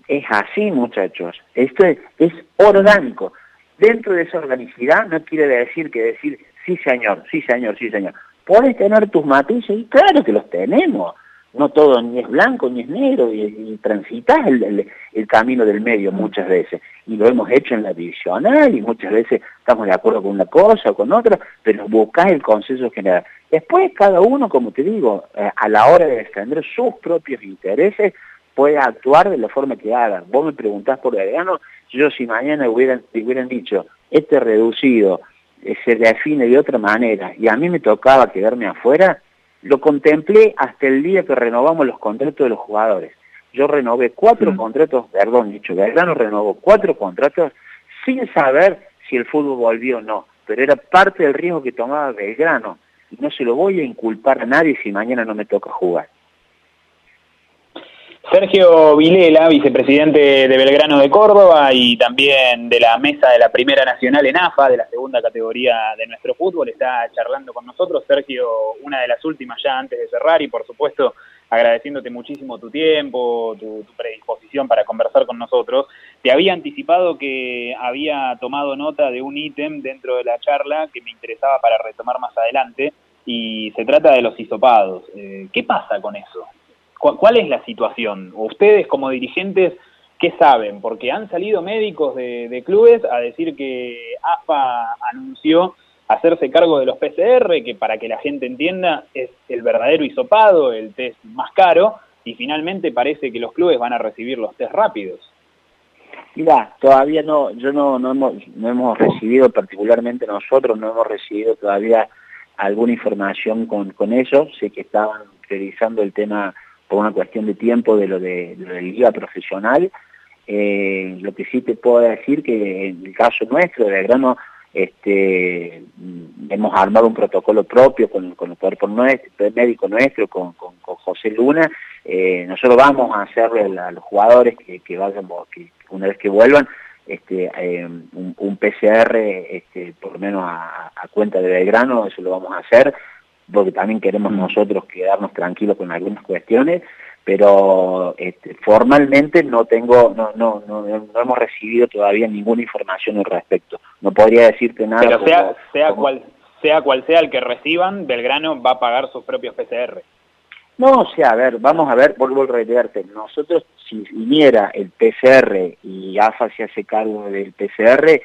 [SPEAKER 5] Es así, muchachos. Esto es, es orgánico. Dentro de esa organicidad no quiere decir que decir, sí señor, sí señor, sí señor. Puedes tener tus matices y claro que los tenemos. No todo ni es blanco ni es negro y, transitas el, camino del medio muchas veces. Y lo hemos hecho en la divisional y muchas veces estamos de acuerdo con una cosa o con otra pero buscas el consenso general. Después cada uno como te digo eh, a la hora de defender sus propios intereses puede actuar de la forma que haga. Vos me preguntás por Adriano yo si mañana hubieran, hubieran dicho este reducido eh, se define de otra manera y a mí me tocaba quedarme afuera lo contemplé hasta el día que renovamos los contratos de los jugadores. Yo renové cuatro contratos, perdón, dicho, Belgrano renovó cuatro contratos sin saber si el fútbol volvió o no, pero era parte del riesgo que tomaba Belgrano. Y no se lo voy a inculpar a nadie si mañana no me toca jugar.
[SPEAKER 2] Sergio Vilela, vicepresidente de Belgrano de Córdoba y también de la mesa de la Primera Nacional en AFA, de la segunda categoría de nuestro fútbol, está charlando con nosotros. Sergio, una de las últimas ya antes de cerrar y por supuesto agradeciéndote muchísimo tu tiempo, tu, predisposición para conversar con nosotros. Te había anticipado que había tomado nota de un ítem dentro de la charla que me interesaba para retomar más adelante y se trata de los hisopados. Eh, ¿Qué pasa con eso? ¿Cuál es la situación? Ustedes como dirigentes, ¿qué saben? Porque han salido médicos de, clubes a decir que AFA anunció hacerse cargo de los PCR, que para que la gente entienda es el verdadero hisopado, el test más caro, y finalmente parece que los clubes van a recibir los test rápidos.
[SPEAKER 5] Mira, todavía no, yo no, no, hemos, no hemos recibido, particularmente nosotros, no hemos recibido todavía alguna información con, con eso, sé que estaban priorizando el tema por una cuestión de tiempo de lo de, lo de liga profesional. Eh, lo que sí te puedo decir que en el caso nuestro, de Belgrano, este, hemos armado un protocolo propio con, con el cuerpo nuestro, médico nuestro, con, con, José Luna. Eh, nosotros vamos a hacerle a los jugadores que, que vayan, que una vez que vuelvan, este, eh, un, PCR este, por lo menos a, a, cuenta de Belgrano, eso lo vamos a hacer porque también queremos mm. nosotros quedarnos tranquilos con algunas cuestiones, pero este, formalmente no tengo, no, no, no, no, hemos recibido todavía ninguna información al respecto. No podría decirte nada.
[SPEAKER 2] Pero sea, sea, cual, sea cual sea el que reciban, Belgrano va a pagar sus propios PCR.
[SPEAKER 5] No, o sea, a ver, vamos a ver, vuelvo a reiterarte, nosotros si viniera el PCR y AFA se hace cargo del PCR,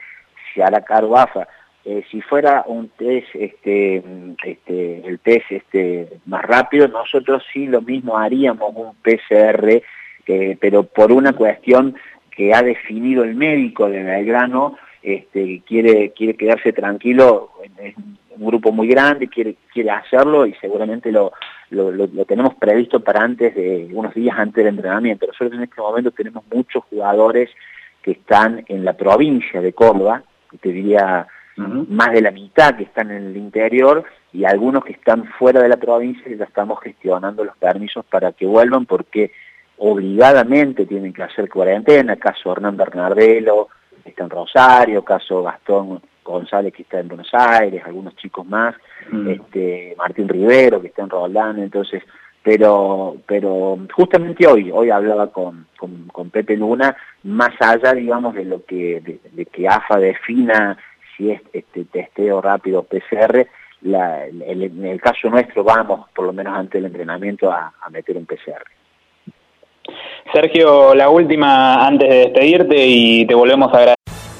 [SPEAKER 5] se hará cargo AFA eh, si fuera un test, este, este, el test este, más rápido, nosotros sí lo mismo haríamos un PCR, pero por una cuestión que ha definido el médico de Belgrano, este, quiere, quiere quedarse tranquilo, es un grupo muy grande, quiere, quiere hacerlo y seguramente lo, lo, lo, tenemos previsto para antes de unos días antes del entrenamiento. Nosotros en este momento tenemos muchos jugadores que están en la provincia de Córdoba, te diría más de la mitad que están en el interior y algunos que están fuera de la provincia y ya estamos gestionando los permisos para que vuelvan porque obligadamente tienen que hacer cuarentena, caso Hernán Bernardelo, que está en Rosario, caso Gastón González que está en Buenos Aires, algunos chicos más, este Martín Rivero que está en Roldán, entonces, pero pero justamente hoy, hoy hablaba con, con, Pepe Luna, más allá digamos de lo que de que AFA defina si es este testeo rápido PCR, en el caso nuestro vamos, por lo menos antes del entrenamiento, a, a meter un PCR.
[SPEAKER 2] Sergio, la última antes de despedirte y te volvemos a agradecer.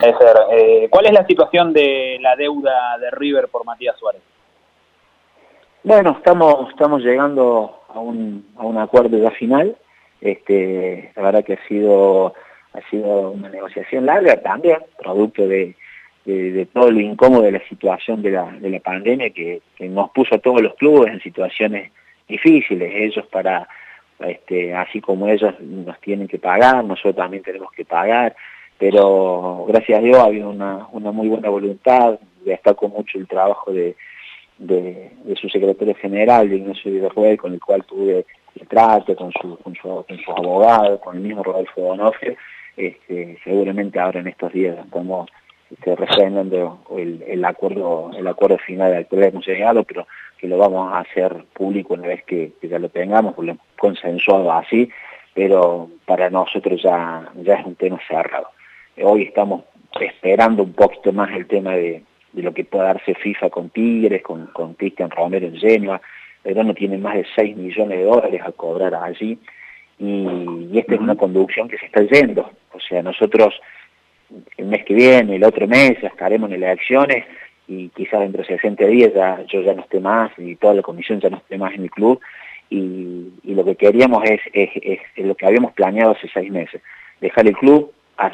[SPEAKER 2] Eh, ¿Cuál es la situación de la deuda de River por Matías Suárez?
[SPEAKER 5] Bueno, estamos estamos llegando a un, acuerdo ya final. Este, la verdad que ha sido una negociación larga también, producto de, de, todo lo incómodo de la situación de la, de la pandemia que, que, nos puso a todos los clubes en situaciones difíciles. Ellos para, este, así como ellos nos tienen que pagar, nosotros también tenemos que pagar pero gracias a Dios ha habido una, una muy buena voluntad, destaco mucho el trabajo de, de, su secretario general, Ignacio Villarruel, con el cual tuve el trato, con su, con su, con su abogado, con el mismo Rodolfo Donofrio, este, seguramente ahora en estos días estamos este, refrendando el, el, acuerdo el acuerdo final al que hemos llegado, pero que lo vamos a hacer público una vez que, ya lo tengamos, consensuado así, pero para nosotros ya, ya es un tema cerrado. Hoy estamos esperando un poquito más el tema de, de lo que pueda darse FIFA con Tigres, con, con Cristian Romero en Genoa. no tiene más de 6 millones de dólares a cobrar allí y, esta es una conducción que se está yendo. O sea, nosotros el mes que viene, el otro mes, ya estaremos en elecciones y quizás dentro de 60 días ya, yo ya no esté más y toda la comisión ya no esté más en el club y, lo que queríamos es, es, es, lo que habíamos planeado hace seis meses, dejar el club a,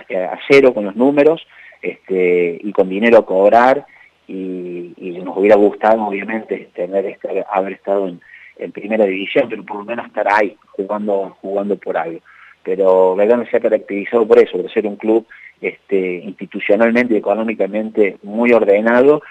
[SPEAKER 5] cero con los números, este, y con dinero a cobrar y, nos hubiera gustado obviamente tener haber estado en, primera división, pero por lo menos estar ahí jugando jugando por algo. Pero Belgrano se ha caracterizado por eso, por ser un club este, institucionalmente y económicamente muy ordenado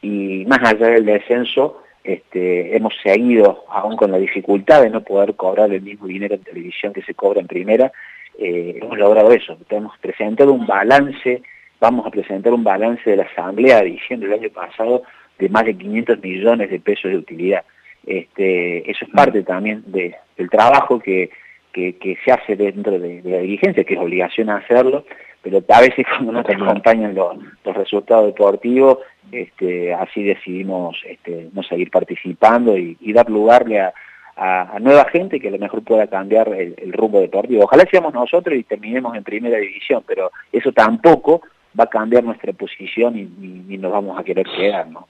[SPEAKER 5] y más allá del descenso este, hemos seguido aún con la dificultad de no poder cobrar el mismo dinero en televisión que se cobra en primera, eh, hemos logrado eso, hemos presentado un balance vamos a presentar un balance de la Asamblea de diciembre del año pasado de más de 500 millones de pesos de utilidad. Este, eso es parte también de, del trabajo que, que, se hace dentro de, la dirigencia, que es obligación hacerlo, pero a veces cuando no te acompañan los, resultados deportivos, este, así decidimos este, no seguir participando y, dar lugarle a, a, nueva gente que a lo mejor pueda cambiar el, el rumbo deportivo. Ojalá seamos nosotros y terminemos en primera división, pero eso tampoco va a cambiar nuestra posición y, nos vamos a querer quedar, ¿no?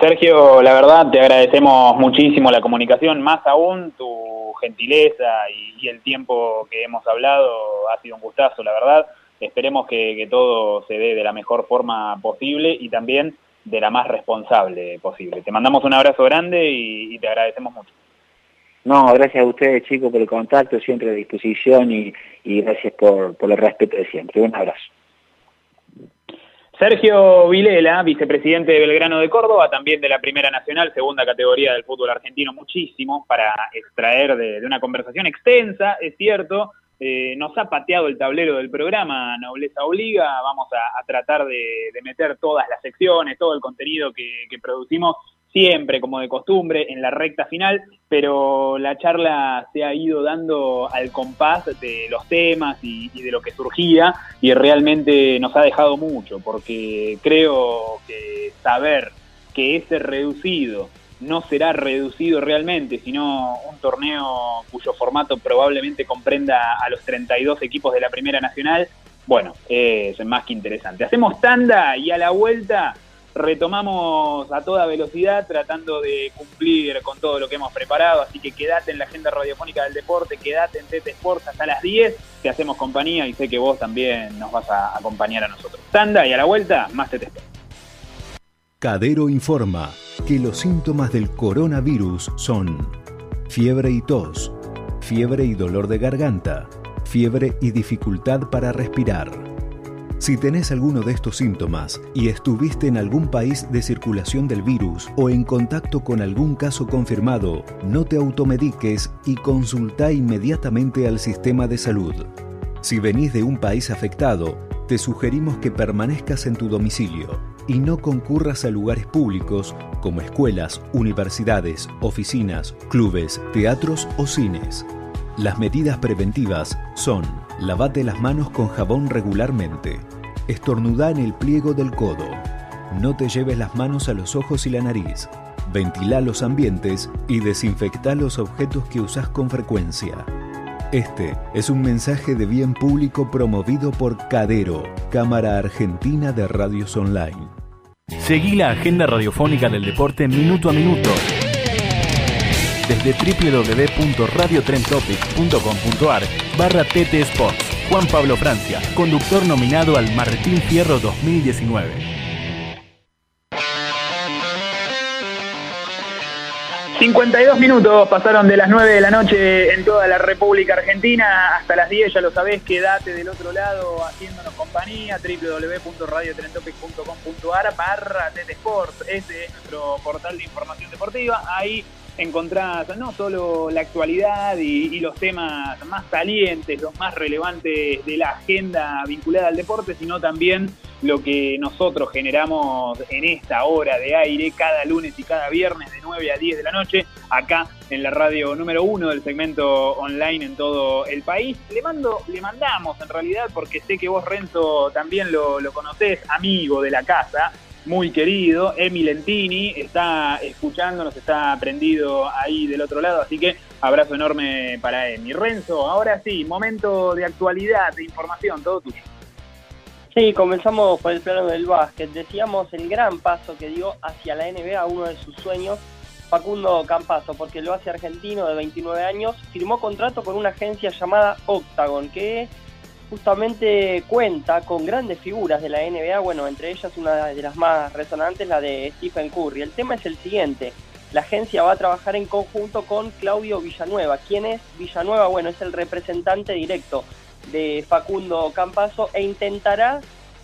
[SPEAKER 2] Sergio, la verdad te agradecemos muchísimo la comunicación, más aún tu gentileza y, el tiempo que hemos hablado ha sido un gustazo, la verdad. Esperemos que, todo se dé de la mejor forma posible y también de la más responsable posible. Te mandamos un abrazo grande y te agradecemos mucho.
[SPEAKER 5] No, gracias a ustedes chicos por el contacto, siempre a disposición y, gracias por, por el respeto de siempre. Un abrazo.
[SPEAKER 2] Sergio Vilela, vicepresidente de Belgrano de Córdoba, también de la Primera Nacional, segunda categoría del fútbol argentino, muchísimo para extraer de, una conversación extensa, es cierto, eh, nos ha pateado el tablero del programa, Nobleza Obliga, vamos a, tratar de, meter todas las secciones, todo el contenido que, que producimos siempre, como de costumbre, en la recta final, pero la charla se ha ido dando al compás de los temas y, de lo que surgía y realmente nos ha dejado mucho, porque creo que saber que ese reducido no será reducido realmente, sino un torneo cuyo formato probablemente comprenda a los 32 equipos de la Primera Nacional, bueno, es más que interesante. Hacemos tanda y a la vuelta retomamos a toda velocidad tratando de cumplir con todo lo que hemos preparado, así que quédate en la agenda radiofónica del deporte, quédate en TT Sports hasta las 10, te hacemos compañía y sé que vos también nos vas a acompañar a nosotros. Tanda y a la vuelta, más TT Sports.
[SPEAKER 7] Cadero informa que los síntomas del coronavirus son fiebre y tos, fiebre y dolor de garganta, fiebre y dificultad para respirar si tenés alguno de estos síntomas y estuviste en algún país de circulación del virus o en contacto con algún caso confirmado, no te automediques y consulta inmediatamente al sistema de salud. Si venís de un país afectado, te sugerimos que permanezcas en tu domicilio y no concurras a lugares públicos como escuelas, universidades, oficinas, clubes, teatros o cines. Las medidas preventivas son lavate las manos con jabón regularmente, estornudá en el pliego del codo, no te lleves las manos a los ojos y la nariz, ventila los ambientes y desinfecta los objetos que usás con frecuencia. Este es un mensaje de bien público promovido por Cadero, Cámara Argentina de Radios Online.
[SPEAKER 1] Seguí la agenda radiofónica del deporte minuto a minuto desde www.radiotrentopic.com.ar barra TT Sports. Juan Pablo Francia, conductor nominado al Martín Fierro 2019.
[SPEAKER 2] 52 minutos pasaron de las 9 de la noche en toda la República Argentina. Hasta las 10, ya lo sabés, quédate del otro lado haciéndonos compañía, www.radiotrentopic.com.ar barra Sport, ese es nuestro portal de información deportiva, ahí encontrás no solo la actualidad y, los temas más salientes, los más relevantes de la agenda vinculada al deporte, sino también lo que nosotros generamos en esta hora de aire cada lunes y cada viernes de 9 a 10 de la noche, acá en la radio número uno del segmento online en todo el país. Le mando, le mandamos en realidad, porque sé que vos, Renzo, también lo, lo conocés, amigo de la casa, muy querido, Emi Lentini, está escuchándonos, está prendido ahí del otro lado, así que abrazo enorme para Emi. Renzo, ahora sí, momento de actualidad, de información, todo tuyo.
[SPEAKER 3] Sí, comenzamos por el plano del básquet. Decíamos el gran paso que dio hacia la NBA, uno de sus sueños, Facundo Campazo, porque lo hace argentino de 29 años, firmó contrato con una agencia llamada Octagon, que justamente cuenta con grandes figuras de la NBA, bueno, entre ellas una de las más resonantes, la de Stephen Curry. El tema es el siguiente, la agencia va a trabajar en conjunto con Claudio Villanueva. ¿Quién es Villanueva? Bueno, es el representante directo de Facundo Campazo e intentará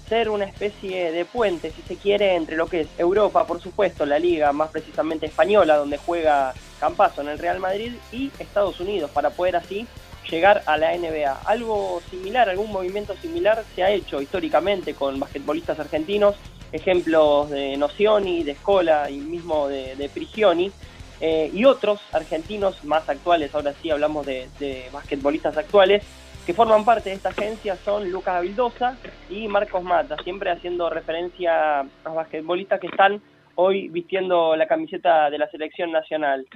[SPEAKER 3] ser una especie de puente, si se quiere, entre lo que es Europa, por supuesto, la liga más precisamente española, donde juega Campazo en el Real Madrid, y Estados Unidos, para poder así llegar a la NBA. Algo similar, algún movimiento similar se ha hecho históricamente con basquetbolistas argentinos, ejemplos de Nocioni, de Scola y mismo de, Prigioni, eh, y otros argentinos más actuales, ahora sí hablamos de, de basquetbolistas actuales, que forman parte de esta agencia son Lucas Avildosa y Marcos Mata, siempre haciendo referencia a basquetbolistas que están hoy vistiendo la camiseta de la selección nacional.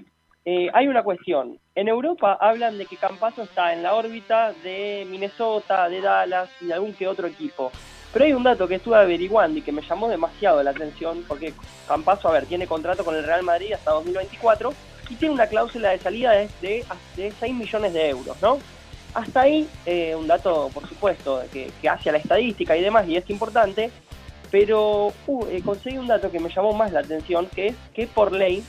[SPEAKER 3] Eh, hay una cuestión. En Europa hablan de que Campazo está en la órbita de Minnesota, de Dallas y de algún que otro equipo. Pero hay un dato que estuve averiguando y que me llamó demasiado la atención, porque Campazo, a ver, tiene contrato con el Real Madrid hasta 2024 y tiene una cláusula de salida de, de, 6 millones de euros, ¿no? Hasta ahí, eh, un dato, por supuesto, que, hace a la estadística y demás, y es importante, pero uh, eh, conseguí un dato que me llamó más la atención, que es que por ley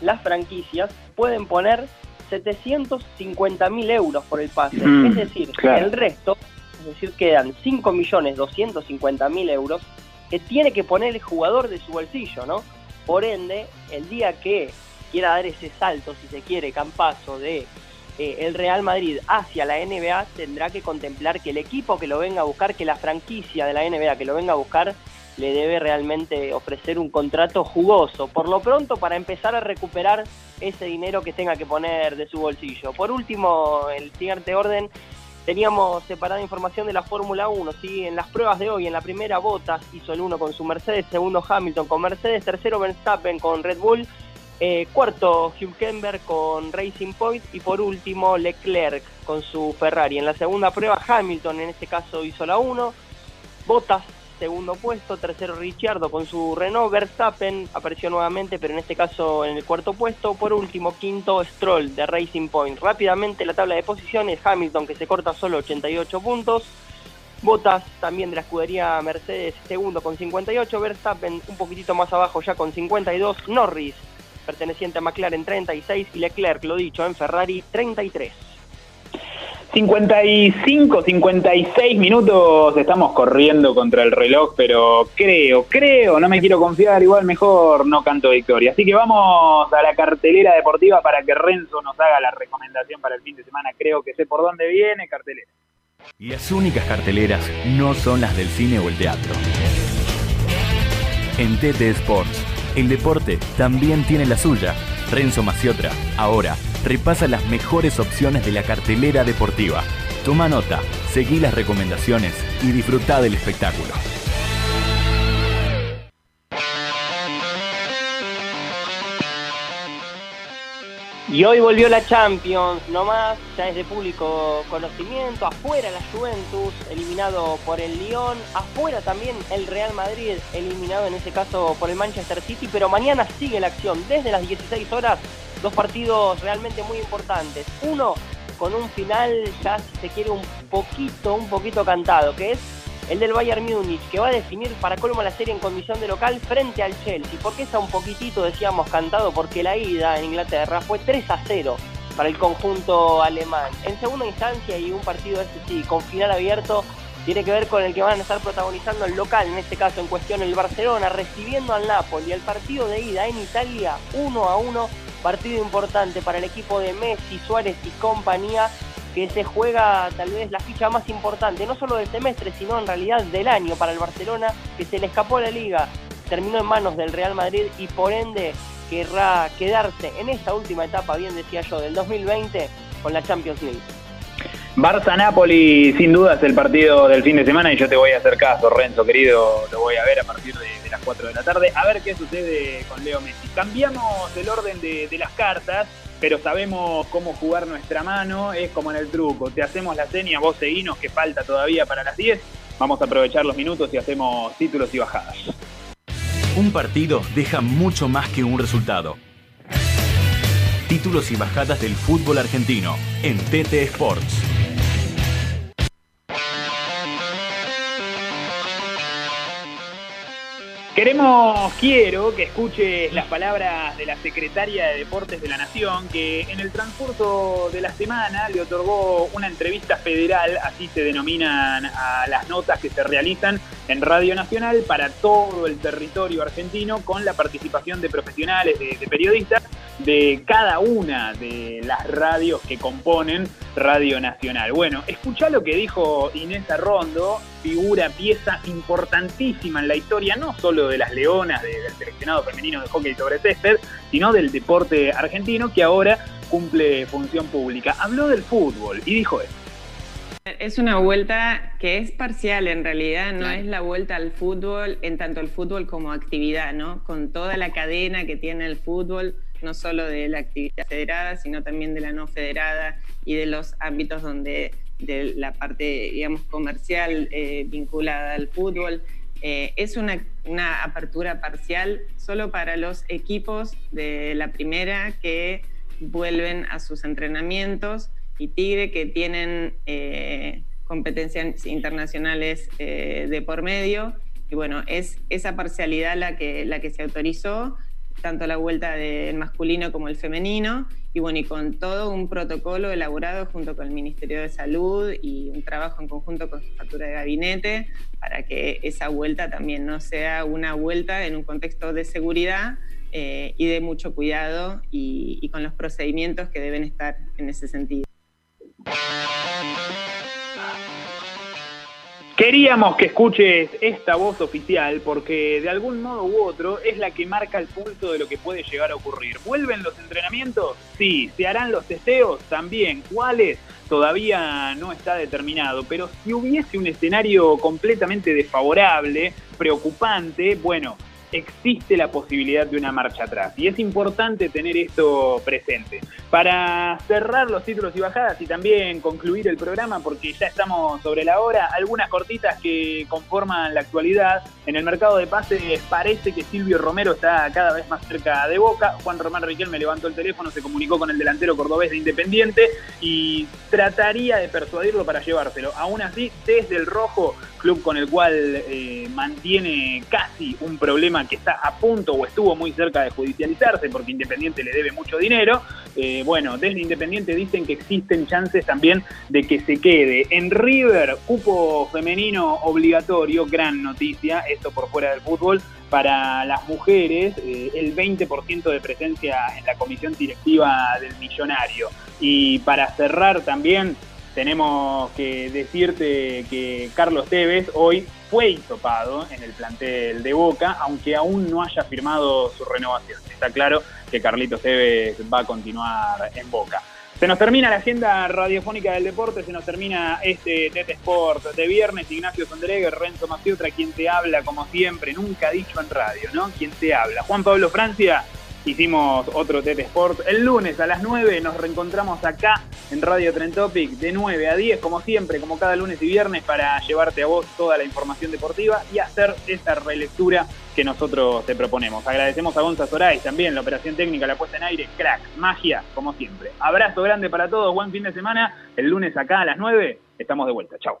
[SPEAKER 3] las franquicias pueden poner 750 mil euros por el pase. Mm, es decir, el resto, es decir, quedan 5 millones 250 mil euros que tiene que poner el jugador de su bolsillo, ¿no? Por ende, el día que quiera dar ese salto, si se quiere, campazo de eh, el Real Madrid hacia la NBA, tendrá que contemplar que el equipo que lo venga a buscar, que la franquicia de la NBA que lo venga a buscar, le debe realmente ofrecer un contrato jugoso, por lo pronto para empezar a recuperar ese dinero que tenga que poner de su bolsillo. Por último, el siguiente orden, teníamos separada información de la Fórmula 1, ¿sí? en las pruebas de hoy, en la primera Bottas hizo el 1 con su Mercedes, segundo Hamilton con Mercedes, tercero Verstappen con Red Bull, eh, cuarto Hülkenberg con Racing Point y por último Leclerc con su Ferrari. En la segunda prueba Hamilton en este caso hizo la 1, Bottas segundo puesto, tercero Ricciardo con su Renault, Verstappen apareció nuevamente, pero en este caso en el cuarto puesto, por último quinto Stroll de Racing Point. Rápidamente la tabla de posiciones, Hamilton que se corta solo 88 puntos, Bottas también de la escudería Mercedes segundo con 58, Verstappen un poquitito más abajo ya con 52, Norris perteneciente a McLaren 36 y Leclerc, lo dicho, en Ferrari 33.
[SPEAKER 2] 55, 56 minutos, estamos corriendo contra el reloj, pero creo, creo, no me quiero confiar, igual mejor no canto victoria. Así que vamos a la cartelera deportiva para que Renzo nos haga la recomendación para el fin de semana. Creo que sé por dónde viene cartelera.
[SPEAKER 1] Las únicas carteleras no son las del cine o el teatro. En TT Sports, el deporte también tiene la suya. Renzo Maciotra, ahora repasa las mejores opciones de la cartelera deportiva. Toma nota, seguí las recomendaciones y disfruta del espectáculo.
[SPEAKER 3] Y hoy volvió la Champions, nomás, ya es de público conocimiento, afuera la Juventus, eliminado por el Lyon, afuera también el Real Madrid, eliminado en ese caso por el Manchester City, pero mañana sigue la acción desde las 16 horas dos partidos realmente muy importantes. Uno con un final ya se quiere un poquito, un poquito cantado, que es el del Bayern Múnich, que va a definir para colmo la serie en condición de local frente al Chelsea. ¿Por qué está un poquitito, decíamos, cantado? Porque la ida en Inglaterra fue 3 a 0 para el conjunto alemán. En segunda instancia, y un partido este sí, con final abierto, tiene que ver con el que van a estar protagonizando el local, en este caso en cuestión el Barcelona, recibiendo al Napoli. El partido de ida en Italia, 1 a 1, partido importante para el equipo de Messi, Suárez y compañía, que se juega tal vez la ficha más importante, no solo del semestre, sino en realidad del año para el Barcelona, que se le escapó a la liga, terminó en manos del Real Madrid y por ende querrá quedarse en esta última etapa, bien decía yo, del 2020 con la Champions League.
[SPEAKER 2] Barça-Napoli sin duda es el partido del fin de semana y yo te voy a hacer caso, Renzo, querido, lo voy a ver a partir de, las 4 de la tarde, a ver qué sucede con Leo Messi. Cambiamos el orden de, las cartas, pero sabemos cómo jugar nuestra mano, es como en el truco, te hacemos la seña, vos seguinos que falta todavía para las 10, vamos a aprovechar los minutos y hacemos títulos y bajadas.
[SPEAKER 1] Un partido deja mucho más que un resultado. Títulos y bajadas del fútbol argentino en TT Sports.
[SPEAKER 2] Queremos, quiero que escuches las palabras de la secretaria de Deportes de la Nación, que en el transcurso de la semana le otorgó una entrevista federal, así se denominan a las notas que se realizan en Radio Nacional para todo el territorio argentino, con la participación de profesionales, de, periodistas de cada una de las radios que componen Radio Nacional. Bueno, escucha lo que dijo Inés Arrondo, figura, pieza importantísima en la historia, no solo de las Leonas, del seleccionado femenino de hockey sobre césped, sino del deporte argentino que ahora cumple función pública. Habló del fútbol y dijo esto.
[SPEAKER 8] Es una vuelta que es parcial en realidad, no es la vuelta al fútbol en tanto el fútbol como actividad, ¿no? Con toda la cadena que tiene el fútbol, no solo de la actividad federada, sino también de la no federada y de los ámbitos donde de la parte, digamos, comercial eh, vinculada al fútbol. Eh, es una, apertura parcial solo para los equipos de la primera que vuelven a sus entrenamientos y Tigre que tienen eh, competencias internacionales de por medio. Y bueno, es esa parcialidad la que, la que se autorizó tanto la vuelta del masculino como el femenino, y bueno, y con todo un protocolo elaborado junto con el Ministerio de Salud y un trabajo en conjunto con factura de gabinete para que esa vuelta también no sea una vuelta en un contexto de seguridad eh, y de mucho cuidado y con los procedimientos que deben estar en ese sentido.
[SPEAKER 2] Queríamos que escuches esta voz oficial porque de algún modo u otro es la que marca el pulso de lo que puede llegar a ocurrir. ¿Vuelven los entrenamientos? Sí. ¿Se harán los testeos? También. ¿Cuáles? Todavía no está determinado, pero si hubiese un escenario completamente desfavorable, preocupante, bueno, existe la posibilidad de una marcha atrás. Y es importante tener esto presente. Para cerrar los títulos y bajadas y también concluir el programa, porque ya estamos sobre la hora, algunas cortitas que conforman la actualidad. En el mercado de pases parece que Silvio Romero está cada vez más cerca de Boca. Juan Román Riquelme levantó el teléfono, se comunicó con el delantero cordobés de Independiente y trataría de persuadirlo para llevárselo. Aún así, desde el rojo club con el cual eh, mantiene casi un problema que está a punto o estuvo muy cerca de judicializarse porque Independiente le debe mucho dinero. Eh, bueno, desde Independiente dicen que existen chances también de que se quede. En River, cupo femenino obligatorio, gran noticia, esto por fuera del fútbol, para las mujeres, eh, el 20% de presencia en la comisión directiva del millonario. Y para cerrar también, tenemos que decirte que Carlos Tevez hoy fue hisopado en el plantel de Boca, aunque aún no haya firmado su renovación. Está claro que Carlitos Tevez va a continuar en Boca. Se nos termina la agenda radiofónica del deporte, se nos termina este TT Sport de viernes. Ignacio Sondreger, Renzo Maciotra, quien te habla como siempre, nunca dicho en radio, ¿no? Quien te habla. Juan Pablo Francia, hicimos otro TT Sport. El lunes a las 9 nos reencontramos acá en Radio Trend Topic de 9 a 10, como siempre, como cada lunes y viernes, para llevarte a vos toda la información deportiva y hacer esa relectura que nosotros te proponemos. Agradecemos a Gonza Soray también, la operación técnica, la puesta en aire, crack, magia, como siempre. Abrazo grande para todos, buen fin de semana. El lunes acá a las 9 estamos de vuelta. Chao.